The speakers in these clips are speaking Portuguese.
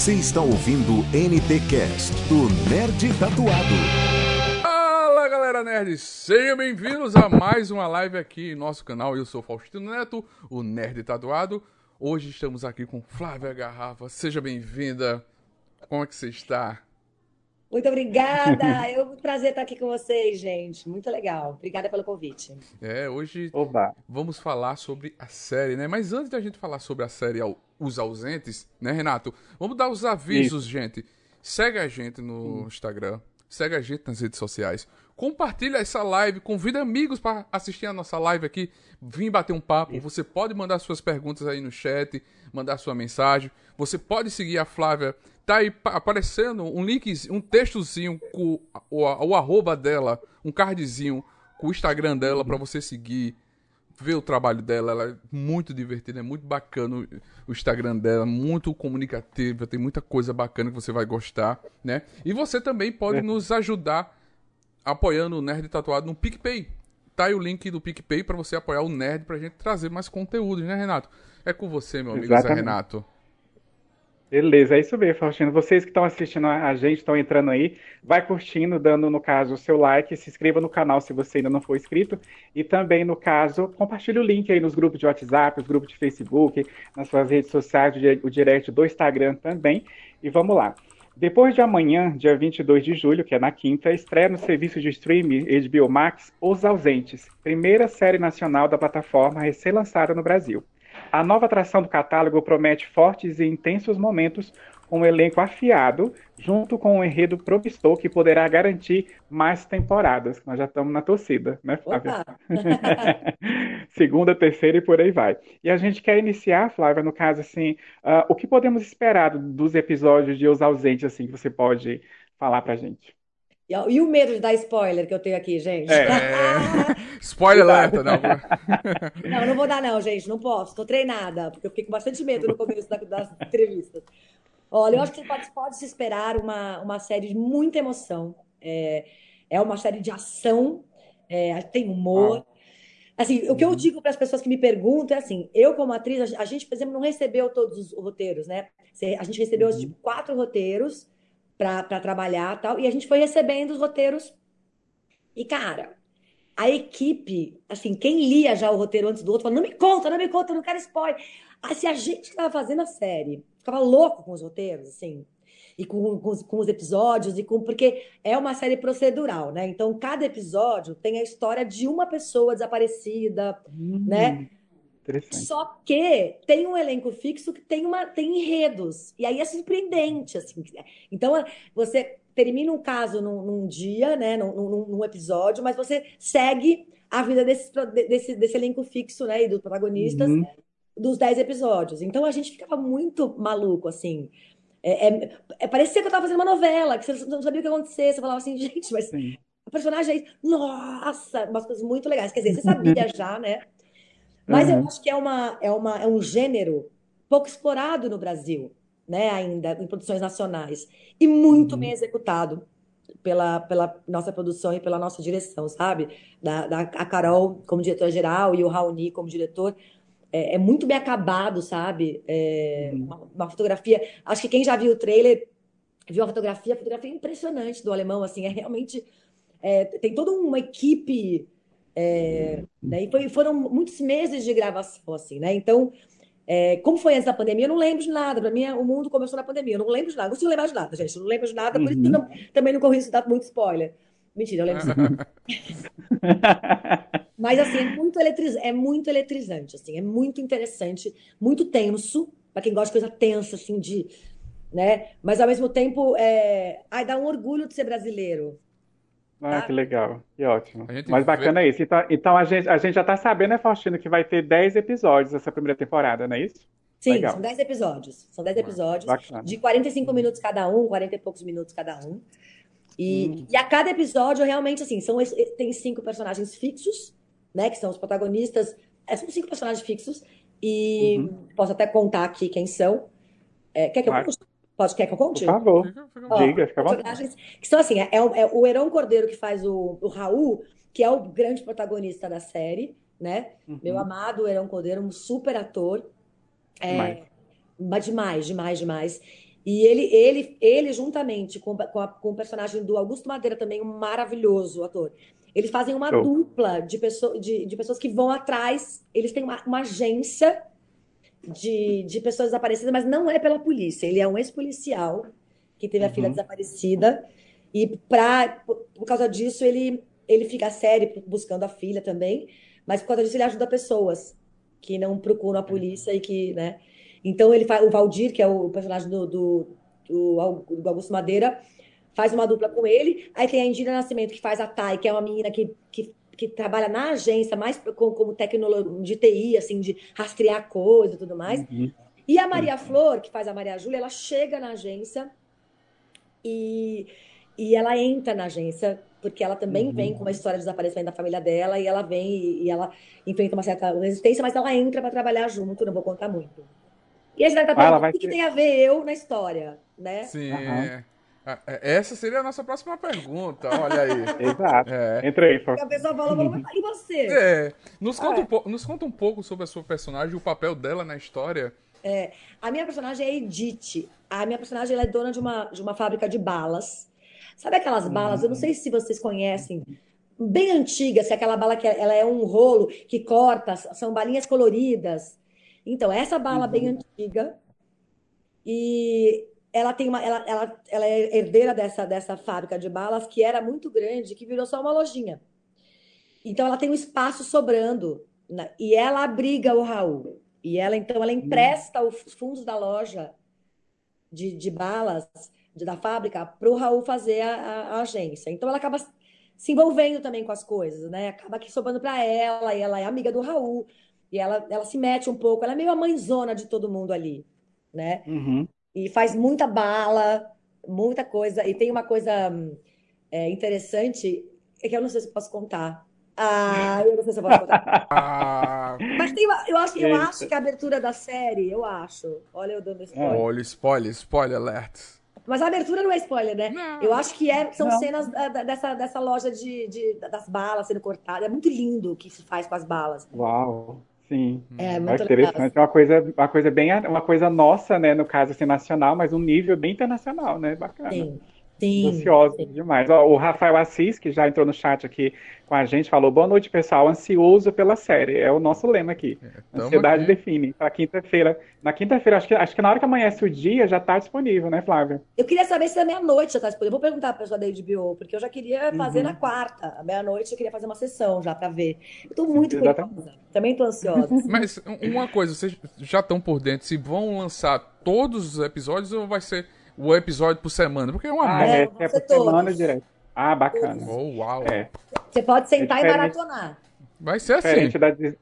Você está ouvindo NT Cast do Nerd Tatuado. Fala galera nerd, sejam bem-vindos a mais uma live aqui em nosso canal. Eu sou Faustino Neto, o Nerd Tatuado. Hoje estamos aqui com Flávia Garrafa. Seja bem-vinda. Como é que você está? Muito obrigada. É um prazer estar aqui com vocês, gente. Muito legal. Obrigada pelo convite. É, hoje Oba. vamos falar sobre a série, né? Mas antes da gente falar sobre a série Os Ausentes, né, Renato? Vamos dar os avisos, gente. Segue a gente no Instagram, segue a gente nas redes sociais. Compartilha essa live, convida amigos para assistir a nossa live aqui, vir bater um papo. Você pode mandar suas perguntas aí no chat, mandar sua mensagem. Você pode seguir a Flávia. Tá aí pa- aparecendo um link, um textozinho com o, o arroba dela, um cardzinho com o Instagram dela para você seguir ver o trabalho dela, ela é muito divertida, é muito bacana o- o Instagram dela, muito comunicativa, tem muita coisa bacana que você vai gostar, né? E você também pode É. nos ajudar apoiando o Nerd Tatuado no PicPay. Tá aí o link do PicPay pra você apoiar o Nerd pra gente trazer mais conteúdos, né, Renato? É com você, meu amigo Zé Exatamente. Renato. Beleza, é isso mesmo, Faustino. Vocês que estão assistindo a gente, estão entrando aí, vai curtindo, dando, no caso, o seu like, se inscreva no canal se você ainda não for inscrito, e também, no caso, compartilhe o link aí nos grupos de WhatsApp, os grupos de Facebook, nas suas redes sociais, o direct do Instagram também, e vamos lá. Depois de amanhã, dia 22 de julho, que é na quinta, estreia no serviço de streaming HBO Max Os Ausentes, primeira série nacional da plataforma recém-lançada no Brasil. A nova atração do catálogo promete fortes e intensos momentos com um elenco afiado, junto com um enredo promissor que poderá garantir mais temporadas. Nós já estamos na torcida, né, Flávia? Segunda, terceira e por aí vai. E a gente quer iniciar, Flávia, no caso, assim, ah, o que podemos esperar dos episódios de Os Ausentes, assim, que você pode falar pra gente? E, o medo de dar spoiler que eu tenho aqui, gente? É. Spoiler Cuidado. alerta, não. Não, não vou dar não, gente. Não posso. Tô treinada, porque eu fiquei com bastante medo no começo da- das entrevistas. Olha, eu acho que pode, pode se esperar uma, uma série de muita emoção. É, é uma série de ação, é, tem humor. Assim, o que eu digo para as pessoas que me perguntam é assim: eu, como atriz, a, gente, por exemplo, não recebeu todos os roteiros, né? A gente recebeu Uhum. tipo, quatro roteiros para trabalhar e tal, e a gente foi recebendo os roteiros. E, cara, a equipe, assim, quem lia já o roteiro antes do outro, falou: não me conta, não me conta, não quero spoiler. Se a gente que estava fazendo a série ficava louco com os roteiros, assim, e com, com, os, com os episódios, e com. Porque é uma série procedural, né? Então, cada episódio tem a história de uma pessoa desaparecida, né? Interessante. Só que tem um elenco fixo que tem uma tem enredos. E aí é surpreendente, assim. Então, você termina um caso num, num dia, né, num, num- num episódio, mas você segue a vida desse, desse, desse elenco fixo, né, e dos protagonistas Uhum. dos 10 episódios. Então, a gente ficava muito maluco, assim. É, é- é- parecia que eu tava fazendo uma novela, que você não sabia o que ia acontecer. Você falava assim, gente, mas Sim. o personagem aí, nossa, umas coisas muito legais. Quer dizer, você sabia já, né? Mas eu Uhum. acho que é uma, é uma, é um gênero pouco explorado no Brasil, né? Ainda em produções nacionais e muito Uhum. bem executado pela, pela nossa produção e pela nossa direção, sabe? Da, da a Carol como diretora geral e o Raoni como diretor. É, é muito bem acabado, sabe? É Uhum. uma, uma fotografia. Acho que quem já viu o trailer viu a fotografia, a fotografia é impressionante do alemão, assim, é realmente é, tem toda uma equipe, é, né, e foi- foram muitos meses de gravação, assim, né? Então, é, como foi antes da pandemia, eu não lembro de nada. Para mim, o mundo começou na pandemia. Eu não lembro de nada. Não consigo lembrar de nada, gente. Eu não lembro de nada, por isso eu não- também não corri isso dar muito spoiler. Mentira, eu lembro sim. Mas assim, é muito eletriz... é muito eletrizante, assim, é muito interessante, muito tenso, para quem gosta de coisa tensa, assim, de, né? Mas ao mesmo tempo, é... ai, dá um orgulho de ser brasileiro. Ah, que legal, que ótimo. Mas vê- bacana é isso. Então, então a gente, a gente já tá sabendo, né, Faustino, que vai ter 10 episódios essa primeira temporada, não é isso? Sim, Legal. são 10 episódios. São 10 episódios Bacana. de 45 minutos cada um, 40 e poucos minutos cada um. E, Hum. e a cada episódio, realmente, assim, são, tem cinco personagens fixos, né? Que são os protagonistas. É, são cinco personagens fixos. E Uhum. posso até contar aqui quem são. É, quer que eu Claro. conte? Pode, quer que eu conte? Por favor, Ó, diga, fica personagens que são assim, é, o- é o Heron Cordeiro que faz o, o Raul, que é o grande protagonista da série, né? Meu Uhum. amado Heron Cordeiro, um super ator. É, Demais. mas demais, demais, demais. E ele, ele, ele juntamente com, com, a- com o personagem do Augusto Madeira, também um maravilhoso ator, eles fazem uma Show. dupla de, pessoa, de, de pessoas que vão atrás. Eles têm uma, uma agência de, de pessoas desaparecidas, mas não é pela polícia. Ele é um ex-policial que teve a filha Uhum. desaparecida. E pra, por, por causa disso, ele, ele fica a série buscando a filha também. Mas por causa disso, ele ajuda pessoas que não procuram a polícia e que, né? Então ele faz o Valdir, que é o personagem do, do, do do Augusto Madeira, faz uma dupla com ele. Aí tem a Indira Nascimento, que faz a Thay, que é uma menina que, que, que trabalha na agência, mais como, como tecnologia de TI, assim, de rastrear coisa e tudo mais. Uhum. E a Maria Flor, que faz a Maria Júlia, ela chega na agência e, e ela entra na agência, porque ela também Uhum. vem com uma história de desaparecimento da família dela, e ela vem e, e ela enfrenta uma certa resistência, mas ela entra para trabalhar junto, não vou contar muito. E aí você vai estar Ah, o que, que tem a ver eu na história, né? Sim. Aham. Ah, é- Essa seria a nossa próxima pergunta, olha aí. Exato. É. Entra aí, Fausto. a pessoa "Mas e você? É. Nos conta, Ah, é. um po- nos conta um pouco sobre a sua personagem, o papel dela na história. A minha personagem é Edith. A minha personagem ela é dona de uma, de uma fábrica de balas. Sabe aquelas balas? Eu não sei se vocês conhecem. Bem antigas, que é aquela bala que ela é um rolo que corta, são balinhas coloridas. Então, essa bala bem antiga. E ela tem uma, ela, ela, ela é herdeira dessa, dessa fábrica de balas que era muito grande, que virou só uma lojinha. Então, ela tem um espaço sobrando. né? E ela abriga o Raul. E ela, então, ela empresta os fundos da loja de, de balas de- da fábrica para o Raul fazer a, a- a agência. Então, ela acaba se envolvendo também com as coisas, né? Acaba que sobrando para ela, e ela é amiga do Raul, e ela, ela se mete um pouco. Ela é meio a mãezona de todo mundo ali, né? Uhum. E faz muita bala, muita coisa. E tem uma coisa é, interessante, é que eu não sei se eu posso contar. Ah, eu não sei se eu posso contar. Ah, Mas tem uma, eu acho, eu Eita. acho que a abertura da série, eu acho. Olha, eu dando spoiler. olha, spoiler, spoiler alert. Mas a abertura não é spoiler, né? Não. Eu acho que é- são Não. cenas da- da- dessa, dessa loja de, de- das balas sendo cortadas. É muito lindo o que se faz com as balas. Uau. Sim. É Olha muito que interessante. É uma coisa, uma coisa bem, uma coisa nossa, né? No caso, assim, nacional, mas um nível bem internacional, né? Bacana. Sim, sim. Ansioso sim. demais. Ó, o Rafael Assis, que já entrou no chat aqui com a gente, falou: Boa noite, pessoal. Ansioso pela série. É o nosso lema aqui. tamo Ansiedade aqui. define. Pra quinta-feira. Na quinta-feira, acho que, acho que na hora que amanhece o dia já tá disponível, né, Flávia? Eu queria saber se à meia-noite já está disponível. Vou perguntar para a pessoa da HBO, porque eu já queria fazer Uhum. na quarta. À meia-noite eu queria fazer uma sessão já para ver. Eu tô muito curiosa. Também tô ansiosa. Mas um- uma coisa, vocês já estão por dentro, se vão lançar todos os episódios ou vai ser o episódio por semana? Porque é uma Ah. É, é, é por semana todos. direto. Ah, bacana. Oh, uau. É. Você pode sentar É e maratonar. Vai ser assim. Diferente da Dis-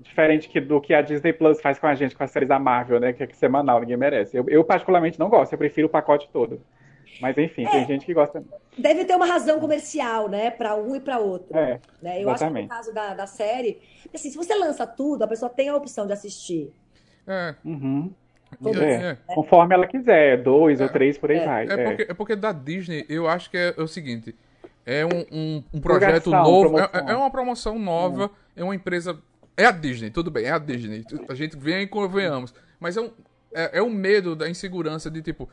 diferente que, do que a Disney Plus faz com a gente, com as séries da Marvel, né? Que é semanal, ninguém merece. Eu, eu particularmente não gosto, eu prefiro o pacote todo. Mas enfim, É. tem gente que gosta. Deve ter uma razão comercial, né? Para um e para outro. É, né? Eu acho que no exatamente. caso da, da série, assim, se você lança tudo, a pessoa tem a opção de assistir. É. Uhum. É. É. Conforme ela quiser, dois ou três, por aí É. vai. É É. porque, é porque da Disney, eu acho que é, o seguinte: é um, um, um projeto Divulgação, novo, é, é uma promoção nova, é uma empresa. É a Disney, tudo bem, é a Disney. A gente vem e convenhamos. Mas é, um, é, é o medo da insegurança de tipo.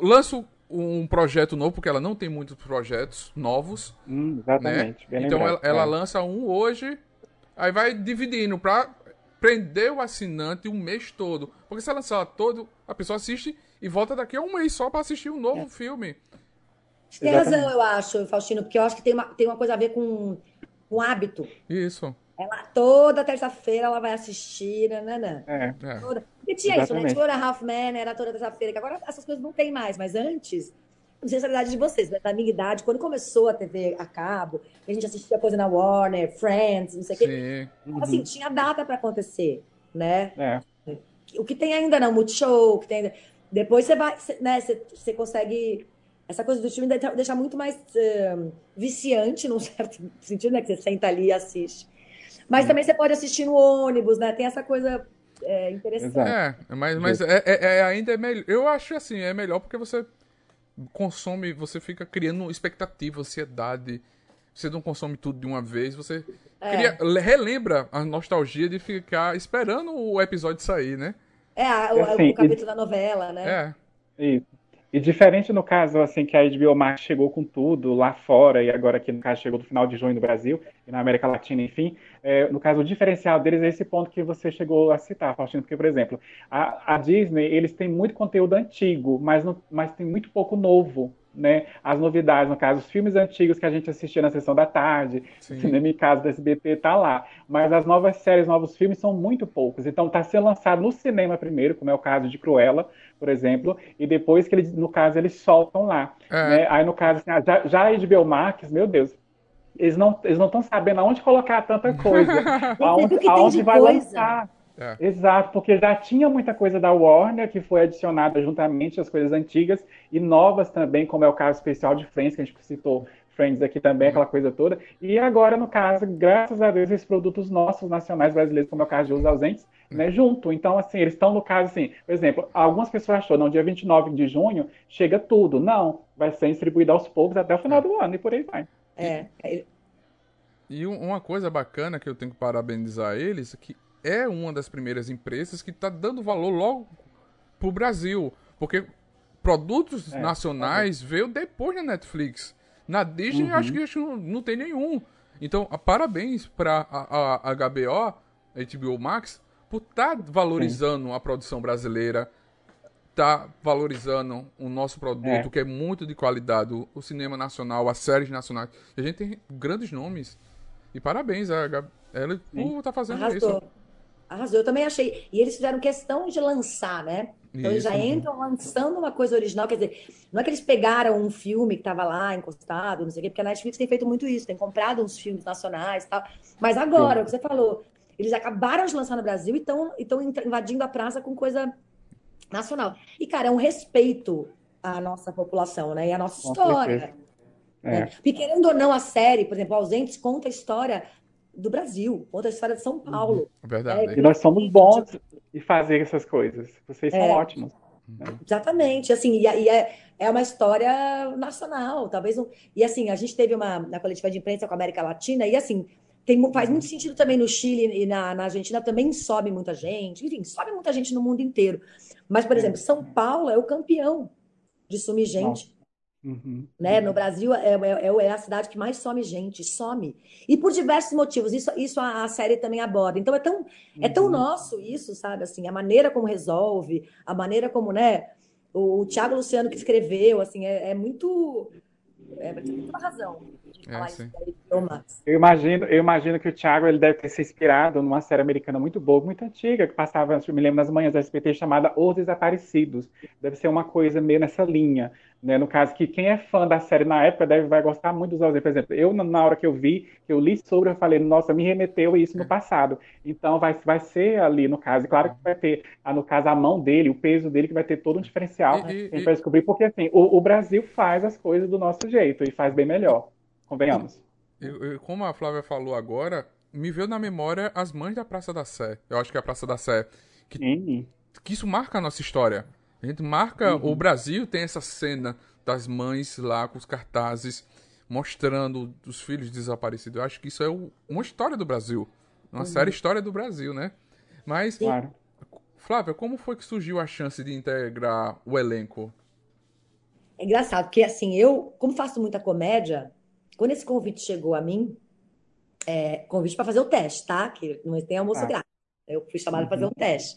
Lanço um projeto novo, porque ela não tem muitos projetos novos, Hum, né? exatamente. Bem Então ela, ela É. lança um hoje, aí vai dividindo pra prender o assinante um mês todo. Porque se ela lançar todo, a pessoa assiste e volta daqui a um mês só pra assistir um novo filme. Você tem Exatamente. razão, eu acho, Faustino, porque eu acho que tem uma, tem uma coisa a ver com, com hábito. Isso. Ela toda terça-feira ela vai assistir, nananã. É. É. Toda... Porque tinha isso, né? Exatamente. Two and a Half Men era toda terça-feira, que agora essas coisas não tem mais, mas antes, não sei se é a idade de vocês, mas na minha idade, quando começou a TV a cabo, a gente assistia coisa na Warner, Friends, não sei o quê, Sim. Uhum. assim, tinha data para acontecer, né? É. O que tem ainda não, Multishow, o que tem ainda... Depois você vai, né, você, você consegue... Essa coisa do filme deixa muito mais eh, viciante, num certo sentido, né? Que você senta ali e assiste. Mas também você pode assistir no ônibus, né? Tem essa coisa eh, interessante. É, mas, mas é, é- é- ainda é melhor. Eu acho assim, é melhor porque você consome, você fica criando expectativa, ansiedade. Você não consome tudo de uma vez, você É. cria- relembra a nostalgia de ficar esperando o episódio sair, né? É, a- o, É assim, o capítulo da novela, né? É. Isso. E diferente no caso, assim, que a HBO Max chegou com tudo lá fora, e agora aqui no caso chegou no final de junho no Brasil, e na América Latina, enfim, é, no caso, o diferencial deles é esse ponto que você chegou a citar, Faustino, porque, por exemplo, a, a Disney, eles têm muito conteúdo antigo, mas, no, mas tem muito pouco novo, né, as novidades, no caso, os filmes antigos que a gente assistia na sessão da tarde, Sim. cinema em casa do SBT tá lá, mas as novas séries, novos filmes são muito poucos, então tá sendo lançado no cinema primeiro, como é o caso de Cruella, por exemplo, e depois que eles, no caso, eles soltam lá, é. né? aí no caso, assim, já, já a HBO Max, meu Deus, eles não eles não estão sabendo aonde colocar tanta coisa, aonde, aonde vai coisa. lançar. É. Exato, porque já tinha muita coisa da Warner que foi adicionada juntamente às coisas antigas e novas também, como é o caso especial de Friends, que a gente citou Friends aqui também, aquela coisa toda. E agora, no caso, graças a Deus, esses produtos nossos, nacionais brasileiros, como é o caso de Os Ausentes, né, junto. Então, assim, eles estão no caso, assim, por exemplo, algumas pessoas achou, não, dia 29 de junho chega tudo. Não, vai ser distribuído aos poucos até o final do ano e por aí vai. É. E uma coisa bacana que eu tenho que parabenizar eles, é que é uma das primeiras empresas que está dando valor logo pro Brasil. Porque produtos é, nacionais é. veio depois da Netflix. Na Disney, uhum. acho que, acho não, tem nenhum. Então, a, parabéns para a, a, a, HBO, HBO Max, por estar tá valorizando Sim. a produção brasileira, tá valorizando o nosso produto, é. que é muito de qualidade, o, o, cinema nacional, as séries nacionais. A gente tem grandes nomes. E parabéns, a, ela uh, tá fazendo Arrasou. isso. Arrasou, eu também achei. E eles fizeram questão de lançar, né? Então eles já entram lançando uma coisa original. Quer dizer, não é que eles pegaram um filme que estava lá encostado, não sei o quê, porque a Netflix tem feito muito isso, tem comprado uns filmes nacionais e tal. Mas agora, Sim. o que você falou, eles acabaram de lançar no Brasil e estão invadindo a praça com coisa nacional. E, cara, é um respeito à nossa população, né? E à nossa história. É. Né? Porque, querendo ou não, a série, por exemplo, Ausentes conta a história do Brasil, conta a história de São Paulo. Uhum. É verdade. É, e nós somos bons em fazer essas coisas. Vocês são é, ótimos. Né? Exatamente. Assim, e, e, é, é uma história nacional, talvez. Um, e assim, a gente teve uma na coletiva de imprensa com a América Latina, e assim, tem, faz muito sentido também no Chile e na, na Argentina também sobe muita gente. Enfim, sobe muita gente no mundo inteiro. Mas, por exemplo, São Paulo é o campeão de sumir gente. Uhum. Né? No Brasil é, é, é, a cidade que mais some gente, some. E por diversos motivos, isso, isso a, a série também aborda. Então é tão, uhum. é tão uhum. nosso isso, sabe? Assim, a maneira como resolve, a maneira como, né? O, o Tiago Luciano que escreveu, assim, é, é muito. É, tem toda razão. É, eu imagino, eu imagino que o Thiago ele deve ter se inspirado numa série americana muito boa, muito antiga, que passava, eu me lembro, nas manhãs da SBT, chamada Os Desaparecidos. Deve ser uma coisa meio nessa linha. Né? No caso, que quem é fã da série na época deve vai gostar muito dos. Por exemplo, eu, na hora que eu vi, que eu li sobre, eu falei, nossa, me remeteu isso no é. passado. Então, vai, vai ser ali, no caso. E claro que vai ter, no caso, a mão dele, o peso dele, que vai ter todo um diferencial. E, e, a gente vai descobrir, porque assim, o, o Brasil faz as coisas do nosso jeito e faz bem melhor. Convenhamos. Eu, eu, como a Flávia falou agora, me veio na memória as mães da Praça da Sé. Eu acho que é a Praça da Sé. Que, que isso marca a nossa história. A gente marca. Uhum. O Brasil tem essa cena das mães lá com os cartazes mostrando os filhos desaparecidos. Eu acho que isso é o, uma história do Brasil. Uma uhum. série História do Brasil, né? Mas, claro. Flávia, como foi que surgiu a chance de integrar o elenco? É engraçado, porque assim, eu, como faço muita comédia, quando esse convite chegou a mim, é, convite para fazer o teste, tá? Que não tem almoço ah. grátis. Eu fui chamada uhum. para fazer um teste.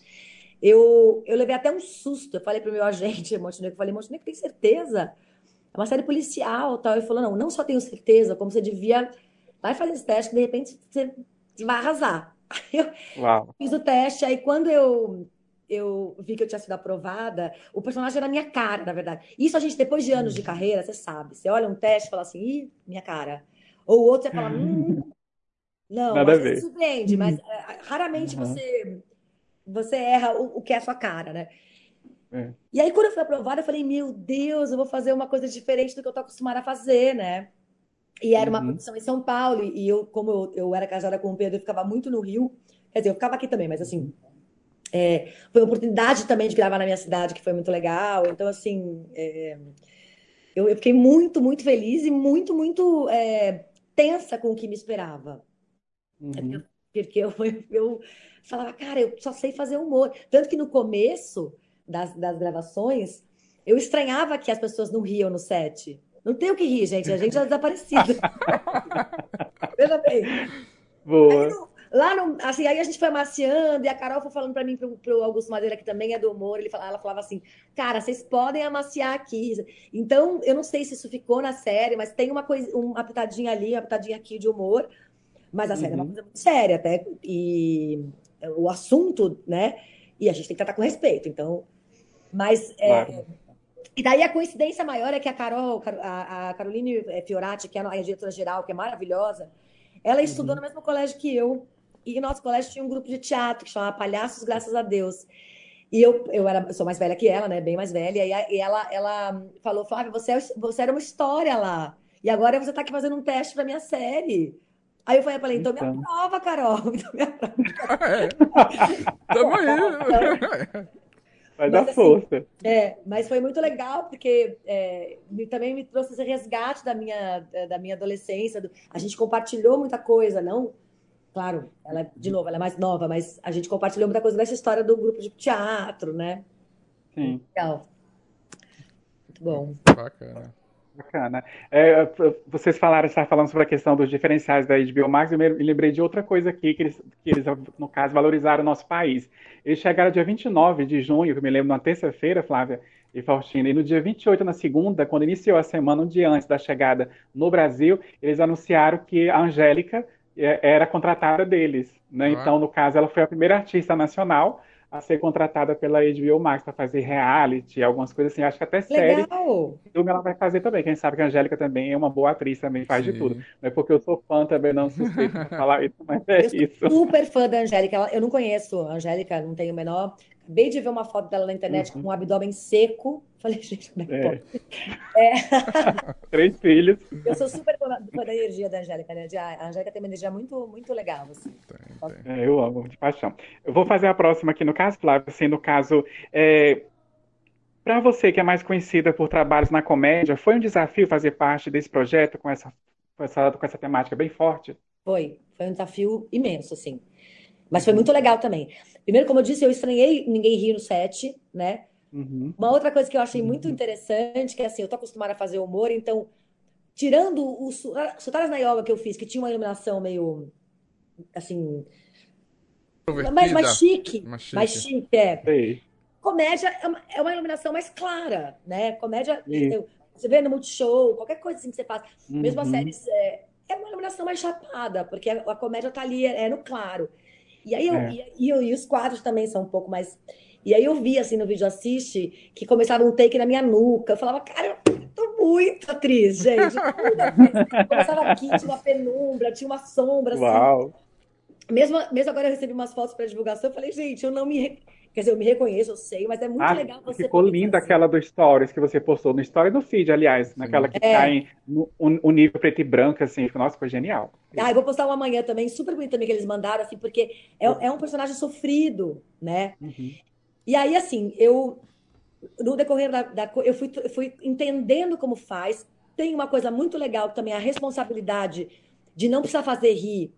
Eu, eu levei até um susto. Eu falei pro meu agente, Montenegro, eu falei, Montenegro, tem certeza? É uma série policial tal. Ele falou, não, não só tenho certeza, como você devia. Vai fazer esse teste, que de repente você vai arrasar. Eu Uau. fiz o teste, aí quando eu eu vi que eu tinha sido aprovada, o personagem era minha cara, na verdade. Isso a gente, depois de anos de carreira, você sabe. Você olha um teste e fala assim, ih, minha cara. Ou o outro você fala, hum, não, Nada ver. surpreende, mas é, raramente uhum. você você erra o, o, que é a sua cara, né? É. E aí, quando eu fui aprovada, eu falei, meu Deus, eu vou fazer uma coisa diferente do que eu tô acostumada a fazer, né? E era uma uhum. produção em São Paulo, e eu, como eu, eu era casada com o Pedro, eu ficava muito no Rio. Quer dizer, eu ficava aqui também, mas assim, é, foi uma oportunidade também de gravar na minha cidade, que foi muito legal. Então, assim, é, eu, eu, fiquei muito, muito feliz e muito, muito é, tensa com o que me esperava. Uhum. Porque eu, eu, eu, falava, cara, eu só sei fazer humor. Tanto que no começo das, das gravações, eu estranhava que as pessoas não riam no set. Não tem o que rir, gente. A gente já é desaparecido. Veja bem. Boa. Aí, no- lá no, assim, aí a gente foi amaciando e a Carol foi falando pra mim, pro, pro Augusto Madeira, que também é do humor, ele, ela falava assim, cara, vocês podem amaciar aqui. Então, eu não sei se isso ficou na série, mas tem uma coisa, uma pitadinha ali, uma pitadinha aqui de humor, mas a série é uma Uhum. coisa muito séria até, e o assunto, né, e a gente tem que tratar com respeito, então, mas... é, e daí a coincidência maior é que a Carol, a, a Caroline Fiorati, que é a diretora-geral, que é maravilhosa, ela estudou no mesmo colégio que eu. E nosso colégio tinha um grupo de teatro que chamava Palhaços Graças a Deus. E eu, eu era, eu sou mais velha que ela, né? Bem mais velha. E, a- e ela, ela falou, Flávia, você, é- você era uma história lá. E agora você tá aqui fazendo um teste pra minha série. Aí eu falei, eu falei, então me Então. aprova, Carol. Então me aprova. É. Tamo aí. Vai dar Mas, assim, força. É, mas foi muito legal porque é, me- também me trouxe esse resgate da minha, da minha adolescência. do- a gente compartilhou muita coisa, não? Claro, ela, é- de novo, ela é mais nova, mas a gente compartilhou muita coisa dessa história do grupo de teatro, né? Sim. Legal. Muito bom. Bacana. Bacana. É, vocês falaram, estavam falando sobre a questão dos diferenciais da HBO Max, eu me lembrei de outra coisa aqui, que eles, que eles, no caso, valorizaram o nosso país. Eles chegaram dia 29 de junho, que eu me lembro, numa terça-feira, Flávia e Faustina, e no dia 28, na segunda, quando iniciou a semana, um dia antes da chegada no Brasil, eles anunciaram que a Angélica era contratada deles, né? Ah. Então, no caso, ela foi a primeira artista nacional a ser contratada pela HBO Max para fazer reality, algumas coisas assim, acho que até série Legal! filme ela vai fazer também. Quem sabe que a Angélica também é uma boa atriz, também faz de Sim. tudo. Não é porque eu sou fã também, não suspeito pra falar isso, mas é Eu isso. super fã da Angélica. Eu não conheço a Angélica, não tenho o menor. Acabei de ver uma foto dela na internet Uhum. com um abdômen seco. Falei, gente, como é que É. pode? Três filhos. Eu sou super fã da energia da Angélica, né? De- A Angélica tem uma energia muito, muito legal, assim. Tem, tem. É, eu amo, de paixão. Eu vou fazer a próxima aqui no caso, Flávio, assim, no caso, é, para você que é mais conhecida por trabalhos na comédia, foi um desafio fazer parte desse projeto com essa, com essa, com essa temática bem forte? Foi, foi um desafio imenso, assim. Mas foi muito legal também. Primeiro, como eu disse, eu estranhei ninguém rir no set, né? Uhum. Uma outra coisa que eu achei muito interessante, que assim, eu tô acostumada a fazer humor, então, tirando o Su- Sutaras na Yoga que eu fiz, que tinha uma iluminação meio, assim, mais, mais chique, Mais chique. mais chique, é. Sei. Comédia é uma, é uma iluminação mais clara, né? Comédia, eu- você vê no Multishow, qualquer coisa assim que você faz, mesmo as Uhum. séries, é, é uma iluminação mais chapada, porque a, a comédia tá ali, é, é no claro. E aí eu, É. e, e e os quadros também são um pouco mais. E aí eu vi assim no vídeo assiste que começava um take na minha nuca. Eu falava, cara, eu tô muito atriz, gente. Começava aqui, tinha uma penumbra, tinha uma sombra, assim. Uau. Mesmo, mesmo agora eu recebi umas fotos para divulgação, eu falei, gente, eu não me. Quer dizer, eu me reconheço, eu sei, mas é muito Ah, legal você ficou linda fazer. aquela do Stories que você postou no Story e no feed, aliás, naquela que É. tá em no, o nível preto e branco, assim, nossa, ficou genial. Ah, eu vou postar uma amanhã também, super bonito também que eles mandaram, assim, porque é, é um personagem sofrido, né? Uhum. E aí, assim, eu, no decorrer da, da eu fui, eu fui entendendo como faz. Tem uma coisa muito legal também, a responsabilidade de não precisar fazer rir.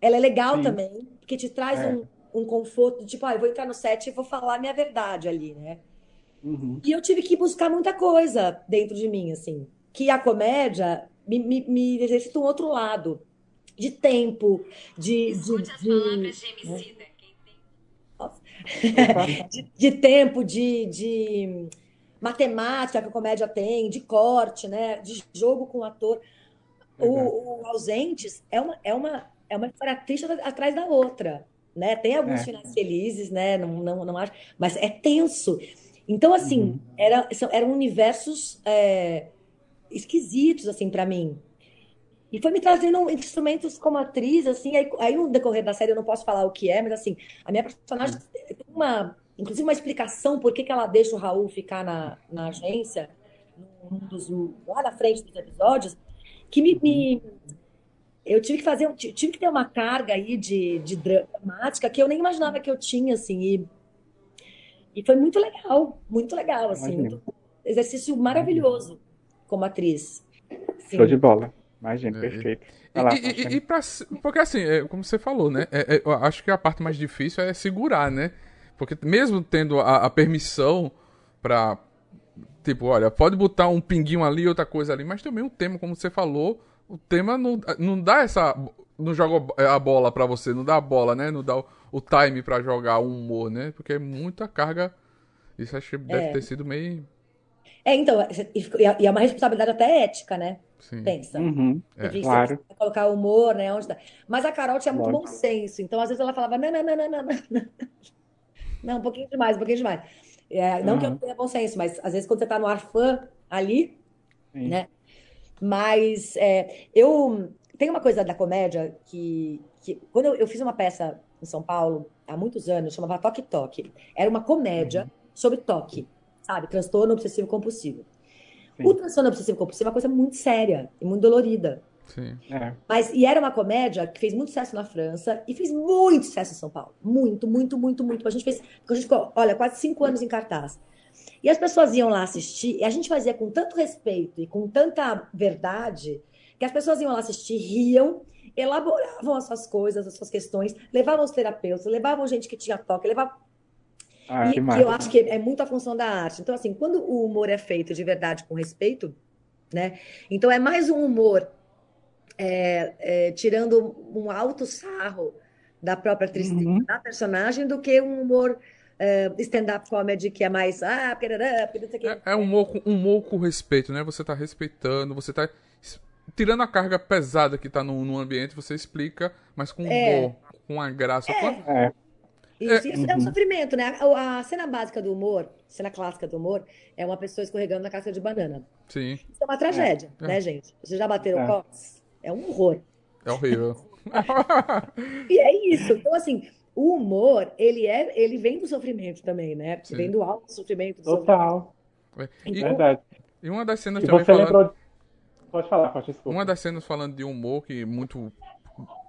Ela é legal Sim. também, porque te traz É. um, um conforto, tipo, ah, eu vou entrar no set e vou falar a minha verdade ali, né? Uhum. E eu tive que buscar muita coisa dentro de mim, assim. Que a comédia me, me, me exercita um outro lado. De tempo, de, de, Escute as de, palavras de Emicida. Quem tem de, de tempo, de, de matemática que a comédia tem, de corte, né? De jogo com o ator. O, o Ausentes é uma, é uma, é uma história triste atrás da outra, né? Tem alguns É. finais felizes, né? Não, não, não acho, mas é tenso. Então, assim, Uhum. era, são- eram universos é, esquisitos, assim, para mim. E foi me trazendo instrumentos como atriz, assim, aí, aí no decorrer da série eu não posso falar o que é, mas assim, a minha personagem tem uma, inclusive uma explicação por que que ela deixa o Raul ficar na, na agência, num dos, lá na frente dos episódios, que me, me- eu tive que fazer, um- tive que ter uma carga aí de, de dramática que eu nem imaginava que eu tinha, assim, e, e foi muito legal, muito legal, assim, muito- exercício maravilhoso como atriz. Sim. Show de bola. Imagina, É, perfeito. E, lá, e- e- e pra porque assim, é, como você falou, né? é- é, eu acho que a parte mais difícil é segurar, né? Porque mesmo tendo a, a permissão pra Tipo, olha, pode botar um pinguinho ali, outra coisa ali, mas também o tema, como você falou, o tema não, não dá essa. Não joga a bola pra você, não dá a bola, né? Não dá o, o time pra jogar o humor, né? Porque é muita carga. Isso acho que deve É. ter sido meio. É, então, e é e é uma responsabilidade até ética, né? Sim. Pensa. Uhum, Enfim, claro. você colocar humor, né? Onde tá. Mas a Carol tinha muito bom Lógico. senso, então às vezes ela falava, não, não, não, não, não, não, não. Um pouquinho demais, um pouquinho demais. É, não que eu Uhum. não tenha bom senso, mas às vezes quando você tá no ar fã ali, Sim. né? Mas é, eu tem uma coisa da comédia que, que quando eu, eu fiz uma peça em São Paulo há muitos anos, chamava Toque Toque. Era uma comédia sobre toque, sabe? Transtorno obsessivo compulsivo. Sim. O transtorno obsessivo compulsivo é uma coisa muito séria e muito dolorida. Sim. É. Mas, e era uma comédia que fez muito sucesso na França e fez muito sucesso em São Paulo. Muito, muito, muito, muito. A gente fez, a gente ficou, olha, quase cinco anos em cartaz. E as pessoas iam lá assistir, e a gente fazia com tanto respeito e com tanta verdade, que as pessoas iam lá assistir, riam, elaboravam as suas coisas, as suas questões, levavam os terapeutas, levavam gente que tinha toque, levavam Ah, e que massa. eu acho que é muito a função da arte. Então, assim, quando o humor é feito de verdade com respeito, né? Então é mais um humor é, é, tirando um alto sarro da própria tristeza Uhum. da personagem do que um humor é, stand-up comedy que é mais ah. É, é um humor, com- humor com respeito, né? Você tá respeitando, você tá tirando a carga pesada que tá no, no ambiente, você explica, mas com É. humor, com a graça. com a- É. Isso, isso é um Uhum. sofrimento, né? A, a cena básica do humor, cena clássica do humor, é uma pessoa escorregando na casca de banana. Sim, Isso é uma tragédia, É. né, gente? Vocês já bateram É. cox? É um horror. é horrível. E é isso. Então, assim, o humor, ele é, ele vem do sofrimento também, né? Sim. Vem do alto sofrimento, do sofrimento. Total. e, Verdade. e uma das cenas E também você falando. lembrou. Pode falar, pode desculpa. Uma das cenas falando de humor que muito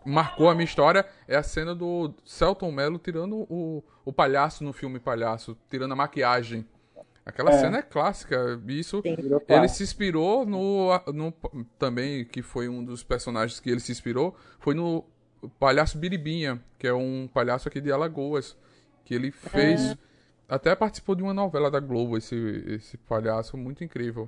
marcou a minha história é a cena do Celton Mello tirando o, o palhaço no filme Palhaço, tirando a maquiagem. Aquela É. cena é clássica. Isso Sim. Ele se inspirou no, no também que foi um dos personagens que ele se inspirou foi no palhaço Biribinha, que é um palhaço aqui de Alagoas, que ele fez até participou de uma novela da Globo esse esse palhaço muito incrível.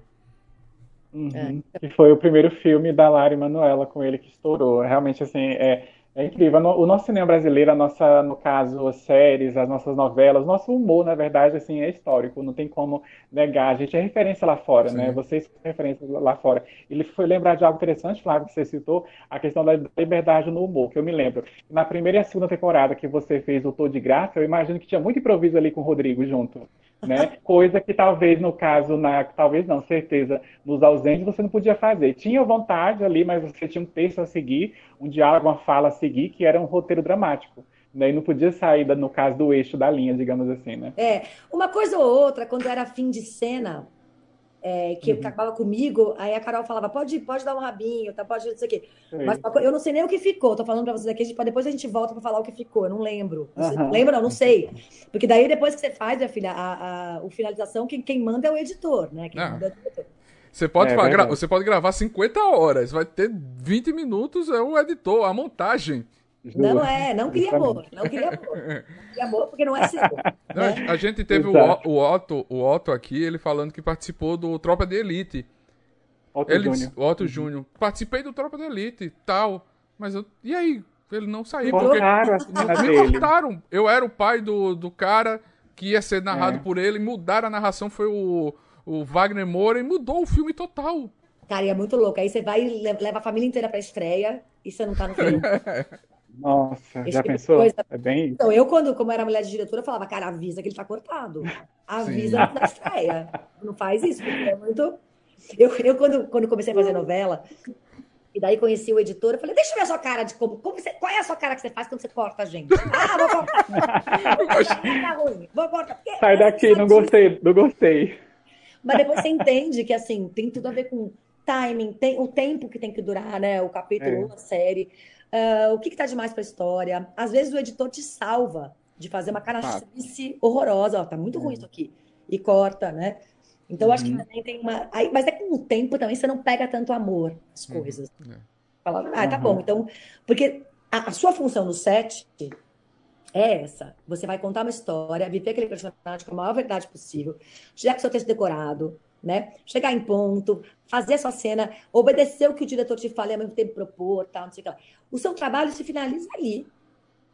Uhum. E foi o primeiro filme da Lara e Manuela com ele que estourou. Realmente, assim, é, é incrível. O nosso cinema brasileiro, a nossa, no caso, as séries, as nossas novelas, nosso humor, na verdade, assim, é histórico. Não tem como negar. A gente é referência lá fora, Sim. né? Vocês são referência lá fora. Ele foi lembrar de algo interessante, Flávio, que você citou, a questão da liberdade no humor, que eu me lembro. Na primeira e a segunda temporada que você fez o Tô de Graça, eu imagino que tinha muito improviso ali com o Rodrigo junto. Né? Coisa que talvez no caso, na, talvez não, certeza, nos ausentes você não podia fazer. Tinha vontade ali, mas você tinha um texto a seguir, um diálogo, uma fala seguir, que era um roteiro dramático. Né? E não podia sair, da- no caso, do eixo da linha, digamos assim, né? É, uma coisa ou outra, quando era fim de cena, é, que Uhum. acabava comigo, aí a Carol falava, pode, pode dar um rabinho, tá, pode não sei o quê. Sei. Mas eu não sei nem o que ficou, tô falando pra vocês aqui, depois a gente volta pra falar o que ficou, eu não lembro. Não sei- Aham. Lembra? Não, não sei. Porque daí depois que você faz, minha filha, a, a, o finalização, quem, quem manda é o editor, né? Quem Ah. manda é o diretor. Você pode, É gra- você pode gravar 50 horas, vai ter 20 minutos, é o editor, a montagem. Não, é, não queria amor, não queria amor. Não queria amor porque não é seu. Não, né? A gente teve o, Exato. O- o Otto, o Otto aqui, ele falando que participou do Tropa de Elite. Otto Ele, Júnior. Otto Júnior. Participei do Tropa de Elite e tal. Mas eu. E aí? Ele não saiu. Porque me cortaram. Eu era o pai do, do cara que ia ser narrado É. por ele. Mudaram a narração, foi o, o Wagner Moura e mudou o filme total. Cara, e é muito louco. Aí você vai e le- leva a família inteira pra estreia e você não tá no filme. Nossa, Esse já tipo pensou? coisa. É bem isso. Então, eu, quando, como era mulher de diretora, eu falava, cara, avisa que ele tá cortado. Avisa na estreia. Não faz isso, porque é muito. Eu, eu quando, quando comecei a fazer novela, e daí conheci o editor, eu falei, deixa eu ver a sua cara de como. como você- qual é a sua cara que você faz quando você corta a gente? Ah, vou cortar. Tá ruim, vou cortar. Sai daqui, não gostei, não gostei. Mas depois você entende que, assim, tem tudo a ver com timing, tem o tempo que tem que durar, né? O capítulo, É. a série. Ah, o que que tá demais pra história. Às vezes o editor te salva de fazer uma canastrice horrorosa. Ó, tá muito ruim isso aqui. E corta, né? Então, eu acho que Uhum. também tem uma... Aí, mas é com o tempo também, você não pega tanto amor às Uhum. coisas. É. Fala, ah, tá Uhum. bom. Então, porque a, a sua função no set é essa. Você vai contar uma história, viver aquele personagem com a maior verdade possível, já com seu texto decorado, né? Chegar em ponto, fazer a sua cena, obedecer o que o diretor te fala e ao mesmo tempo propor, tal, não sei o que lá. O seu trabalho se finaliza ali.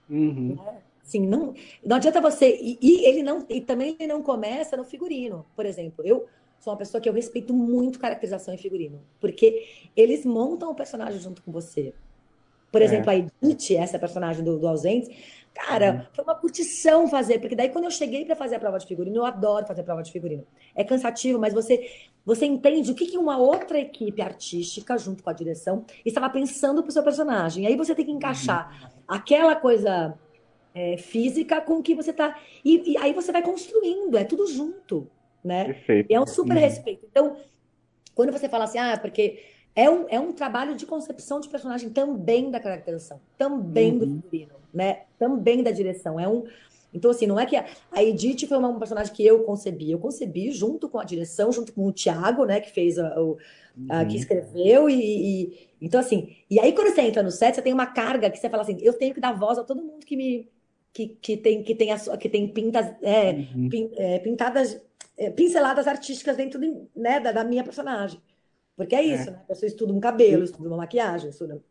Uhum. Né? Assim, não, não adianta você. E, e, ele não, e também ele não começa no figurino. Por exemplo, eu sou uma pessoa que eu respeito muito caracterização em figurino, porque eles montam o personagem junto com você. Por É. exemplo, a Edith, essa personagem do, do Ausentes, cara, Uhum. foi uma curtição fazer, porque daí quando eu cheguei para fazer a prova de figurino, eu adoro fazer prova de figurino. É cansativo, mas você você entende o que, que uma outra equipe artística, junto com a direção, estava pensando para o seu personagem. Aí você tem que encaixar aquela coisa é, física com o que você está. E, e aí você vai construindo, é tudo junto, né? Perfeito. E é um super Uhum. respeito. Então, quando você fala assim, ah, porque é um, é um trabalho de concepção de personagem também da caracterização, também do Uhum. figurino, né? Também da direção. É um. Então, assim, não é que a, a Edith foi uma, um personagem que eu concebi. Eu concebi junto com a direção, junto com o Thiago, né, que fez a- o. a- que Uhum. escreveu e, e- então assim e aí quando você entra no set você tem uma carga que você fala assim eu tenho que dar voz a todo mundo que me que, que tem que tem a que tem pintas é, Uhum. pin- é, pintadas, é, pinceladas artísticas dentro de- né, da, da minha personagem. Porque é isso, né? A pessoa estuda um cabelo, estuda uma maquiagem, estuda.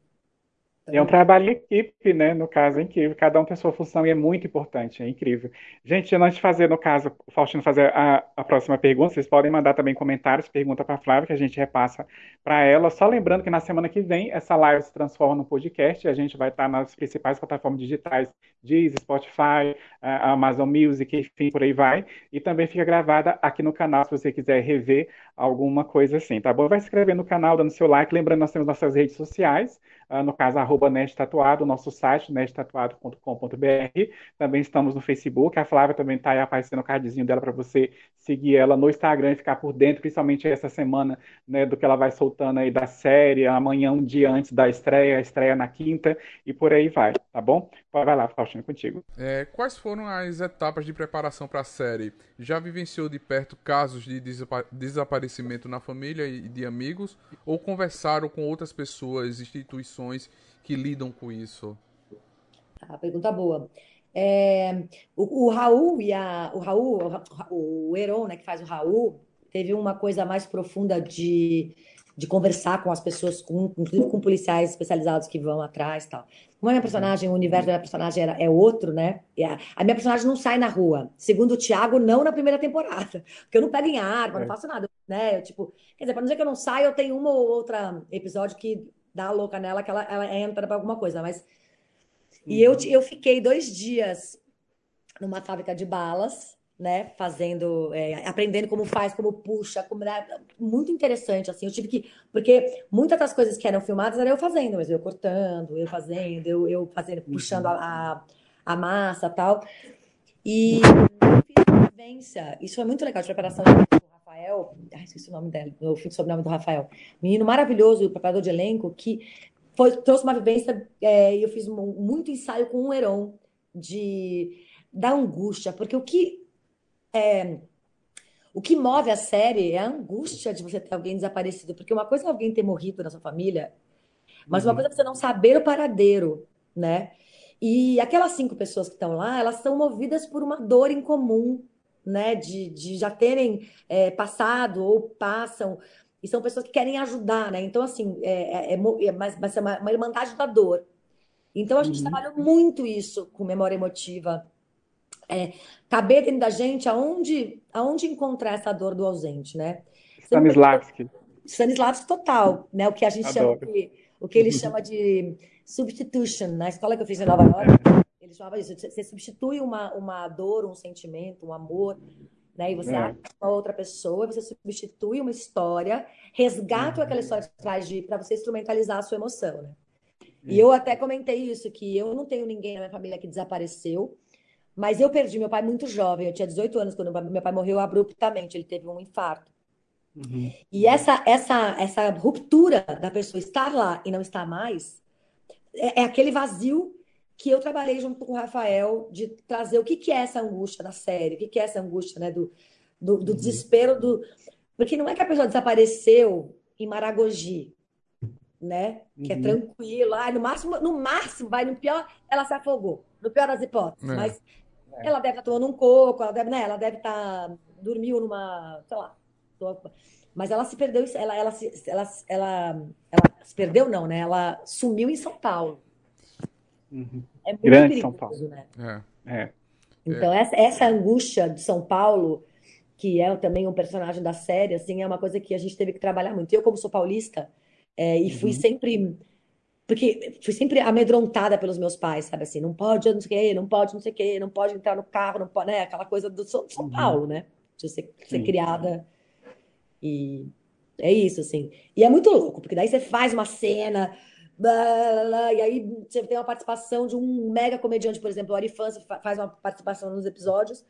É um trabalho em equipe, né? No caso, é incrível. Cada um tem sua função e é muito importante, é incrível. Gente, antes de fazer, no caso, o Faustino fazer a, a próxima pergunta, vocês podem mandar também comentários, pergunta para a Flávia, que a gente repassa para ela. Só lembrando que na semana que vem, essa live se transforma num podcast a gente vai estar nas principais plataformas digitais, Deezer, Spotify, Amazon Music, enfim, por aí vai. E também fica gravada aqui no canal, se você quiser rever alguma coisa assim, tá bom? Vai se inscrever no canal, dando seu like. Lembrando, nós temos nossas redes sociais, no caso, arroba Tatuado, nosso site, nerdtatuado.com.br. Também estamos no Facebook. A Flávia também está aí aparecendo o cardzinho dela para você seguir ela no Instagram e ficar por dentro, principalmente essa semana, né, do que ela vai soltando aí da série, amanhã, um dia antes da estreia, estreia na quinta, e por aí vai, tá bom? Vai lá, Faustino, contigo. É, quais foram as etapas de preparação para a série? Já vivenciou de perto casos de desapa- desaparecimento na família e de amigos? Ou conversaram com outras pessoas, instituições que lidam com isso? Tá, pergunta boa. É, o, o Raul e a, o Raul, o, o Heron, né, que faz o Raul, teve uma coisa mais profunda de, de conversar com as pessoas, com, inclusive com policiais especializados que vão atrás e tal. Como a minha personagem, o universo da minha personagem era, é outro, né? E a, a minha personagem não sai na rua. Segundo o Thiago, não na primeira temporada. Porque eu não pego em arma, não É. faço nada, né? Eu, tipo, quer dizer, para não dizer que eu não saio, eu tenho uma ou outra episódio que dá a louca nela, que ela, ela entra para alguma coisa, mas e eu, eu fiquei dois dias numa fábrica de balas, né? Fazendo, é, aprendendo como faz, como puxa, como né, muito interessante, assim. Eu tive que, porque muitas das coisas que eram filmadas era eu fazendo, mas eu cortando, eu fazendo, eu, eu fazendo, puxando a, a, a massa, tal. E eu fiz uma vivência. Isso foi muito legal de preparação o Rafael. Ai, esqueci o nome dele, o sobrenome do Rafael. Menino maravilhoso, o preparador de elenco, que foi, trouxe uma vivência, é, e eu fiz mu- muito ensaio com o Heron de da angústia, porque o que é, o que move a série é a angústia de você ter alguém desaparecido, porque uma coisa é alguém ter morrido na sua família, mas uma Uhum. coisa é você não saber o paradeiro, né? E aquelas cinco pessoas que estão lá, elas são movidas por uma dor em comum, né? De, de já terem é, passado ou passam, e são pessoas que querem ajudar, né? Então, assim, é, é, é é mais, vai ser uma, uma irmandade da dor. Então, a gente Uhum. trabalhou muito isso com memória emotiva. É, caber dentro da gente aonde, aonde encontrar essa dor do ausente, né? Stanislavski. Stanislavski total, né? O que a gente chama Adoro. de, o que ele chama de substitution. Na escola que eu fiz em Nova York, ele chamava isso. Você substitui uma, uma dor, um sentimento, um amor, né? E você É. acha uma outra pessoa, você substitui uma história, resgata aquela história que traz de para você instrumentalizar a sua emoção, né? E eu até comentei isso, que eu não tenho ninguém na minha família que desapareceu, mas eu perdi meu pai muito jovem. Eu tinha 18 anos quando meu pai morreu abruptamente. Ele teve um infarto. Uhum. E essa, essa, essa ruptura da pessoa estar lá e não estar mais é, é aquele vazio que eu trabalhei junto com o Rafael de trazer o que, que é essa angústia da série, o que, que é essa angústia, né, do, do, do desespero do. Porque não é que a pessoa desapareceu em Maragogi, né? Que é Uhum. tranquilo. Ah, no máximo, no máximo, vai no pior, ela se afogou. No pior das hipóteses. É. Mas ela deve estar tomando um coco, ela deve, né? Ela deve estar dormiu numa, sei lá, Mas ela se perdeu, ela, ela, se- ela, ela, ela se perdeu, não, né? Ela sumiu em São Paulo. Uhum. É muito Grande São perigoso, né? É. É. Então, essa, essa angústia de São Paulo, que é também um personagem da série, assim, é uma coisa que a gente teve que trabalhar muito. Eu, como sou paulista, é, e fui Uhum. sempre. Porque fui sempre amedrontada pelos meus pais, sabe assim? Não pode, não sei o quê, não pode, não sei o quê, não pode entrar no carro, não pode, né? Aquela coisa do São, São Uhum. Paulo, né? De ser, ser criada. E é isso, assim. E é muito louco, porque daí você faz uma cena. E aí você tem uma participação de um mega comediante, por exemplo, o Ari Fans fa- faz uma participação nos episódios,